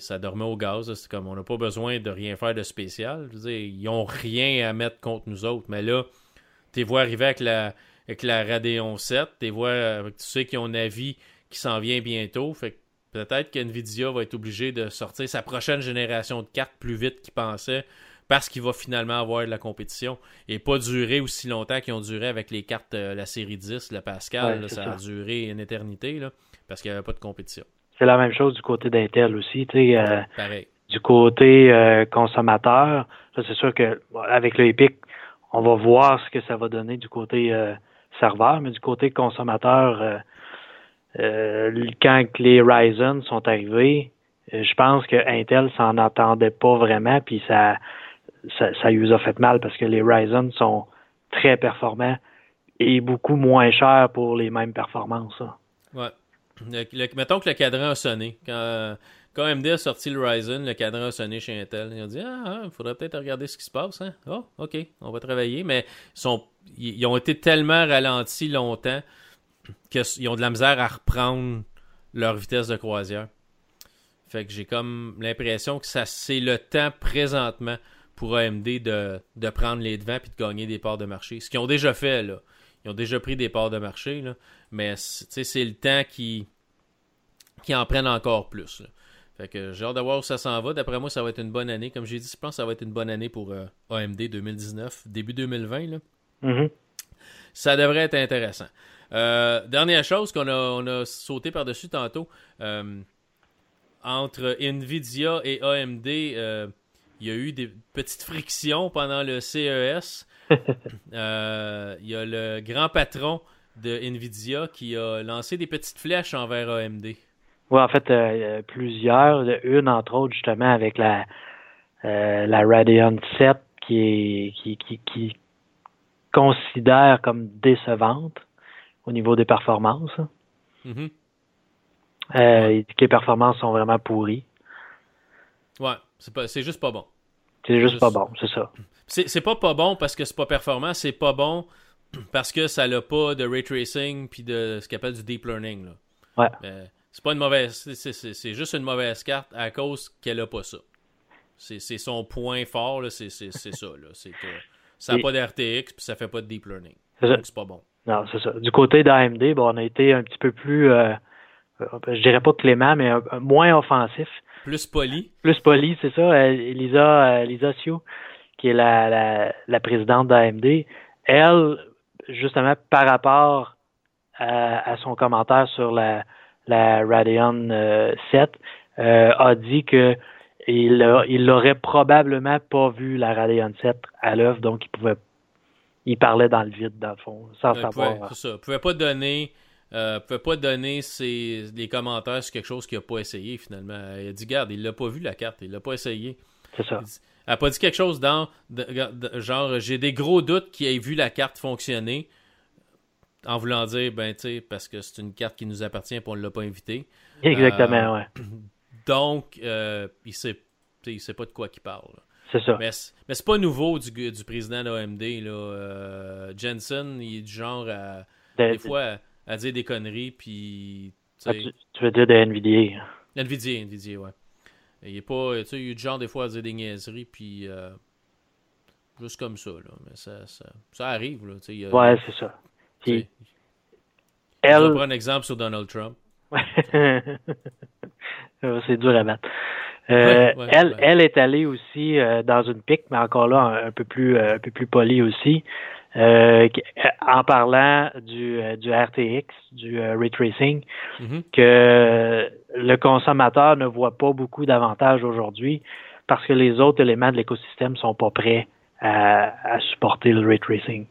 ça dormait au gaz, c'est comme, on n'a pas besoin de rien faire de spécial. Ils n'ont rien à mettre contre nous autres, mais là, tu vois arriver avec la, avec la Radeon 7, tu vois, tu sais qu'ils ont un avis qui s'en vient bientôt, fait que peut-être qu'NVIDIA va être obligé de sortir sa prochaine génération de cartes plus vite qu'il pensait parce qu'il va finalement avoir de la compétition et pas durer aussi longtemps qu'ils ont duré avec les cartes euh, la série 10, le Pascal. ça, a duré une éternité là, parce qu'il n'y avait pas de compétition. C'est la même chose du côté d'Intel aussi. Euh, Pareil. Du côté euh, consommateur, c'est sûr que avec le Epic, on va voir ce que ça va donner du côté serveur, mais du côté consommateur, quand les Ryzen sont arrivés, je pense que Intel s'en attendait pas vraiment, puis ça ça, ça a fait mal parce que les Ryzen sont très performants et beaucoup moins chers pour les mêmes performances. Ouais. mettons que le cadran a sonné. Quand, quand AMD a sorti le Ryzen, le cadran a sonné chez Intel. Ils ont dit Ah, il ah, faudrait peut-être regarder ce qui se passe. Hein? Oh, OK, on va travailler. Mais ils, ont été tellement ralentis longtemps qu'ils ont de la misère à reprendre leur vitesse de croisière. Fait que j'ai comme l'impression que c'est le temps présentement pour AMD de, de, prendre les devants et de gagner des parts de marché. Ce qu'ils ont déjà fait, là. Ils ont déjà pris des parts de marché, là. mais c'est le temps qui, qui en prennent encore plus. Fait que j'ai hâte de voir où ça s'en va. D'après moi, ça va être une bonne année. Comme j'ai dit, je pense que ça va être une bonne année pour euh, AMD 2019, début 2020. Là. Mm-hmm. Ça devrait être intéressant. Euh, dernière chose qu'on a, on a sauté par-dessus tantôt. Euh, entre Nvidia et AMD, il y a eu des petites frictions pendant le CES. Euh, il y a le grand patron de Nvidia qui a lancé des petites flèches envers AMD. Oui, en fait, euh, plusieurs. Une, entre autres, justement, avec la, euh, la Radeon 7 qui, est, qui, qui, qui considère comme décevante au niveau des performances. Mm les performances sont vraiment pourries. Ouais, c'est juste pas bon. C'est juste, pas bon, c'est ça. C'est pas pas bon parce que c'est pas performant, c'est pas bon parce que ça n'a pas de ray tracing puis de ce qu'on appelle du deep learning. Là. Ouais. c'est pas une mauvaise. C'est juste une mauvaise carte à cause qu'elle a pas ça. C'est son point fort, c'est ça. Là. Que ça n'a pas d'RTX puis ça fait pas de deep learning. C'est pas bon. Non, c'est ça. Du côté d'AMD, bon, on a été un petit peu plus, euh, je dirais pas clément, mais moins offensif. Plus poli. Plus poli, c'est ça. Euh, Lisa, euh, Lisa Sioux, qui est la, la, la présidente d'AMD, elle, justement, par rapport à, son commentaire sur la, la Radeon 7, euh, a dit que il, il l'aurait probablement pas vu la Radeon 7 à l'œuvre, donc il pouvait il parlait dans le vide, dans le fond, sans savoir. Pouvait, ça. Il pouvait pas donner euh, pouvait pas donner ses, des commentaires sur quelque chose qu'il a pas essayé finalement. Il a dit, garde, il l'a pas vu la carte, il l'a pas essayé. C'est ça. Elle a pas dit quelque chose dans, genre, j'ai des gros doutes qu'il ait vu la carte fonctionner, en voulant dire, ben, tu sais, parce que c'est une carte qui nous appartient et on l'a pas invité. Exactement, euh, ouais. Donc, euh, il sait, il sait pas de quoi il parle. C'est ça. Mais, mais c'est pas nouveau du, du président de l'AMD. Là. Jensen, il est du genre à. des fois à dire des conneries, puis... Ah, tu, veux dire de NVIDIA. NVIDIA, NVIDIA, ouais. Il est pas... Tu sais, il y a du genre des fois à dire des niaiseries, puis... Euh, juste comme ça, là. Mais ça, ça, ça arrive, là. Ouais, c'est ça. Elle... Je vais prendre un exemple sur Donald Trump. c'est dur à battre. Euh, elle, elle est allée aussi euh, dans une pique, mais encore là un, peu plus un peu plus polie aussi. Euh, en parlant du, euh, du RTX, du euh, ray tracing, mm-hmm. que le consommateur ne voit pas beaucoup d'avantages aujourd'hui parce que les autres éléments de l'écosystème sont pas prêts à, supporter le ray tracing.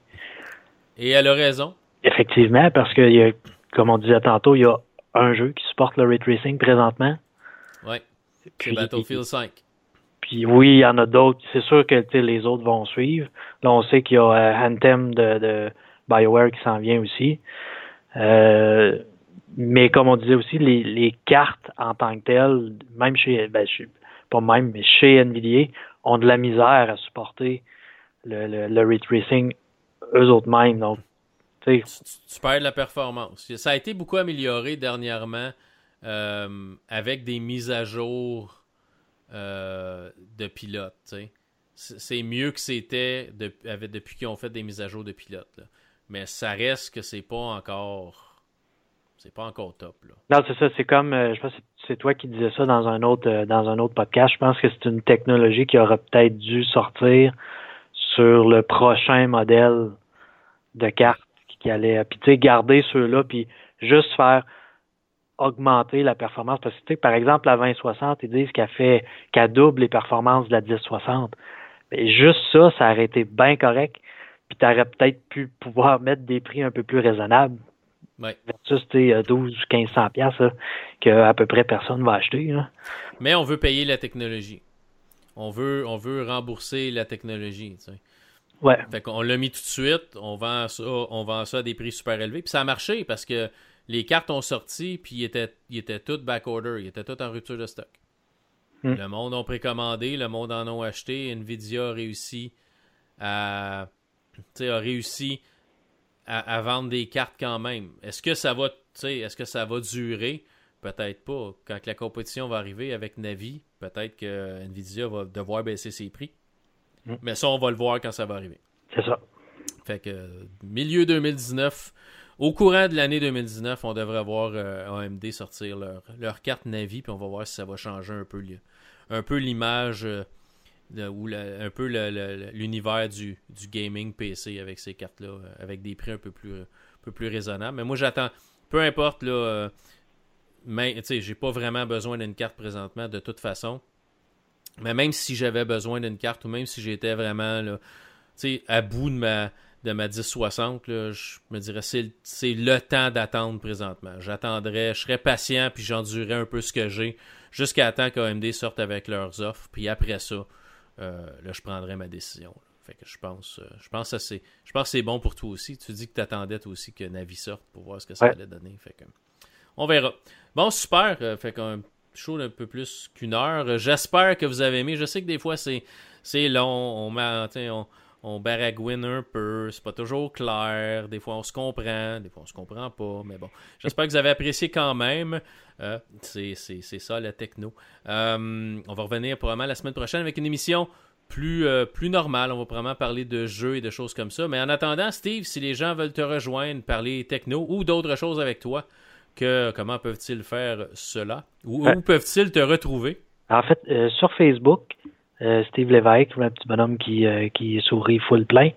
Et elle a raison. Effectivement, parce que, comme on disait tantôt, il y a un jeu qui supporte le ray tracing présentement. Oui. C'est Battlefield 5. Puis oui, il y en a d'autres. C'est sûr que les autres vont suivre. Là, on sait qu'il y a euh, Anthem de, BioWare qui s'en vient aussi. Euh, mais comme on disait aussi, les, cartes en tant que telles, même chez, ben, pas même, mais chez NVIDIA, ont de la misère à supporter le, le, le ray tracing eux autres mêmes. Donc, tu, tu perds de la performance. Ça a été beaucoup amélioré dernièrement euh, avec des mises à jour euh, de pilotes. C'est mieux que c'était depuis qu'ils ont fait des mises à jour de pilotes. Mais ça reste que c'est pas encore. C'est pas encore top. Non, c'est ça. C'est comme. Euh, je pense que c'est toi qui disais ça dans un autre dans un autre podcast. Je pense que c'est une technologie qui aurait peut-être dû sortir sur le prochain modèle de carte qui allait. Puis tu sais, garder ceux-là, puis juste faire augmenter la performance. Parce que, par exemple, la 2060, ils disent qu'elle fait qu'elle double les performances de la 1060. Mais juste ça, ça aurait été bien correct. Puis tu aurais peut-être pu pouvoir mettre des prix un peu plus raisonnables. Ouais. Versus 12 ou 1500 pièces que à peu près personne va acheter. Mais on veut payer la technologie. On veut, on veut rembourser la technologie. Ouais. Fait qu'on l'a mis tout de suite, on vend ça, on vend ça à des prix super élevés. Puis ça a marché parce que les cartes ont sorti, puis ils étaient, ils étaient toutes back-order, ils étaient toutes en rupture de stock. Hmm. Le monde a précommandé, le monde en a acheté. Nvidia a réussi à, a réussi à, vendre des cartes quand même. Est-ce que ça va, est-ce que ça va durer? Peut-être pas. Quand la compétition va arriver avec Navi, peut-être que Nvidia va devoir baisser ses prix. Hmm. Mais ça, on va le voir quand ça va arriver. C'est ça. Fait que milieu 2019, au courant de l'année 2019, on devrait voir euh, AMD sortir leur, carte Navi, puis on va voir si ça va changer un peu, l'image euh, ou un peu l'univers du, gaming PC avec ces cartes-là, euh, avec des prix un peu plus, raisonnables. Mais moi, j'attends, peu importe, là, mais j'ai pas vraiment besoin d'une carte présentement de toute façon. Mais même si j'avais besoin d'une carte ou même si j'étais vraiment là, à bout de ma de ma 1060, je me dirais c'est c'est le temps d'attendre présentement. J'attendrais, je serais patient, puis j'endurerais un peu ce que j'ai jusqu'à temps qu'AMD sorte avec leurs offres. Puis après ça, euh, là, je prendrais ma décision. Fait que je pense, euh, je pense que c'est, je pense c'est bon pour toi aussi. Tu dis que tu attendais toi aussi que Navi sorte pour voir ce que ça allait donner. Fait que, on verra. Bon, super. Euh, fait qu'un show un peu plus qu'une heure. J'espère que vous avez aimé. Je sais que des fois c'est, c'est long. On met, on, on baragouine un peu, c'est pas toujours clair, des fois on se comprend, des fois on se comprend pas, mais bon. J'espère que vous avez apprécié quand même. Euh, c'est ça la techno. Euh, on va revenir probablement la semaine prochaine avec une émission plus, euh, plus normale. On va probablement parler de jeux et de choses comme ça. Mais en attendant, Steve, si les gens veulent te rejoindre, parler techno ou d'autres choses avec toi, que, comment peuvent-ils faire cela? Ou où peuvent-ils te retrouver? En fait, sur Facebook, euh, Steve Lévesque, un petit bonhomme qui, euh, qui sourit full plein.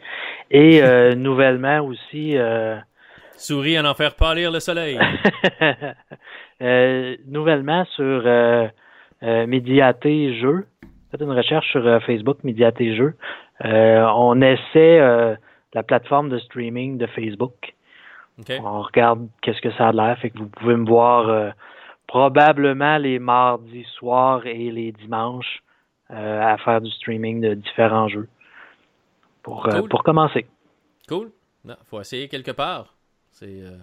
Et euh, nouvellement aussi. Souris à n'en faire pâlir le soleil. nouvellement sur Médiaté Jeux. Faites une recherche sur Facebook Médiaté Jeux. on essaie la plateforme de streaming de Facebook. On regarde qu'est-ce que ça a l'air. Fait que vous pouvez me voir probablement les mardis soirs et les dimanches euh, à faire du streaming de différents jeux pour, euh, pour commencer. Cool. Il faut essayer quelque part. C'est euh,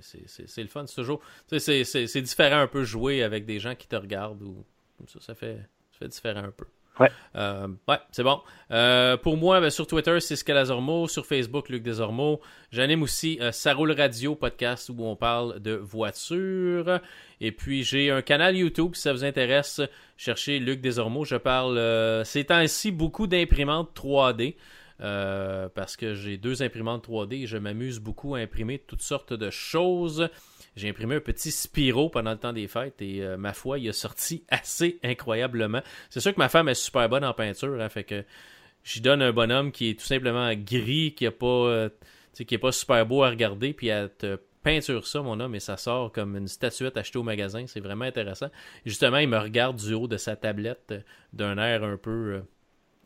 c'est le fun. C'est toujours. C'est différent un peu jouer avec des gens qui te regardent ou ça, ça fait, ça fait différent un peu. Ouais. Euh, ouais, c'est bon. Euh, pour moi, ben, sur Twitter, c'est Scalazormo. Sur Facebook, Luc Desormeaux. J'anime aussi euh, radio podcast où on parle de voitures. Et puis, j'ai un canal YouTube si ça vous intéresse. Cherchez Luc Desormeaux. Je parle euh, ces temps-ci beaucoup d'imprimantes 3D. Euh, parce que j'ai deux imprimantes 3D et je m'amuse beaucoup à imprimer toutes sortes de choses. J'ai imprimé un petit Spiro pendant le temps des fêtes et euh, ma foi, il a sorti assez incroyablement. C'est sûr que ma femme est super bonne en peinture, hein, fait que j'y donne un bonhomme qui est tout simplement gris, qui est pas, euh, qui est pas super beau à regarder, puis elle te, peinture ça, mon homme, et ça sort comme une statuette achetée au magasin. C'est vraiment intéressant. justement, il me regarde du haut de sa tablette euh, d'un air un peu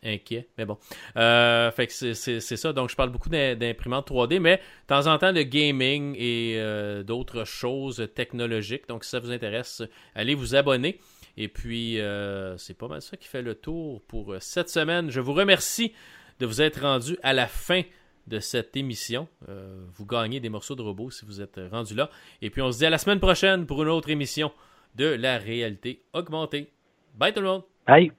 inquiet. Mais bon. que c'est ça. Donc, je parle beaucoup d'imprimantes 3D, mais de temps en temps de gaming et d'autres choses technologiques. Donc, si ça vous intéresse, allez vous abonner. Et puis, c'est pas mal ça qui fait le tour pour cette semaine. Je vous remercie de vous être rendu à la fin de cette émission. Euh, vous gagnez des morceaux de robots si vous êtes rendu là. Et puis on se dit à la semaine prochaine pour une autre émission de la réalité augmentée. Bye tout le monde. Bye.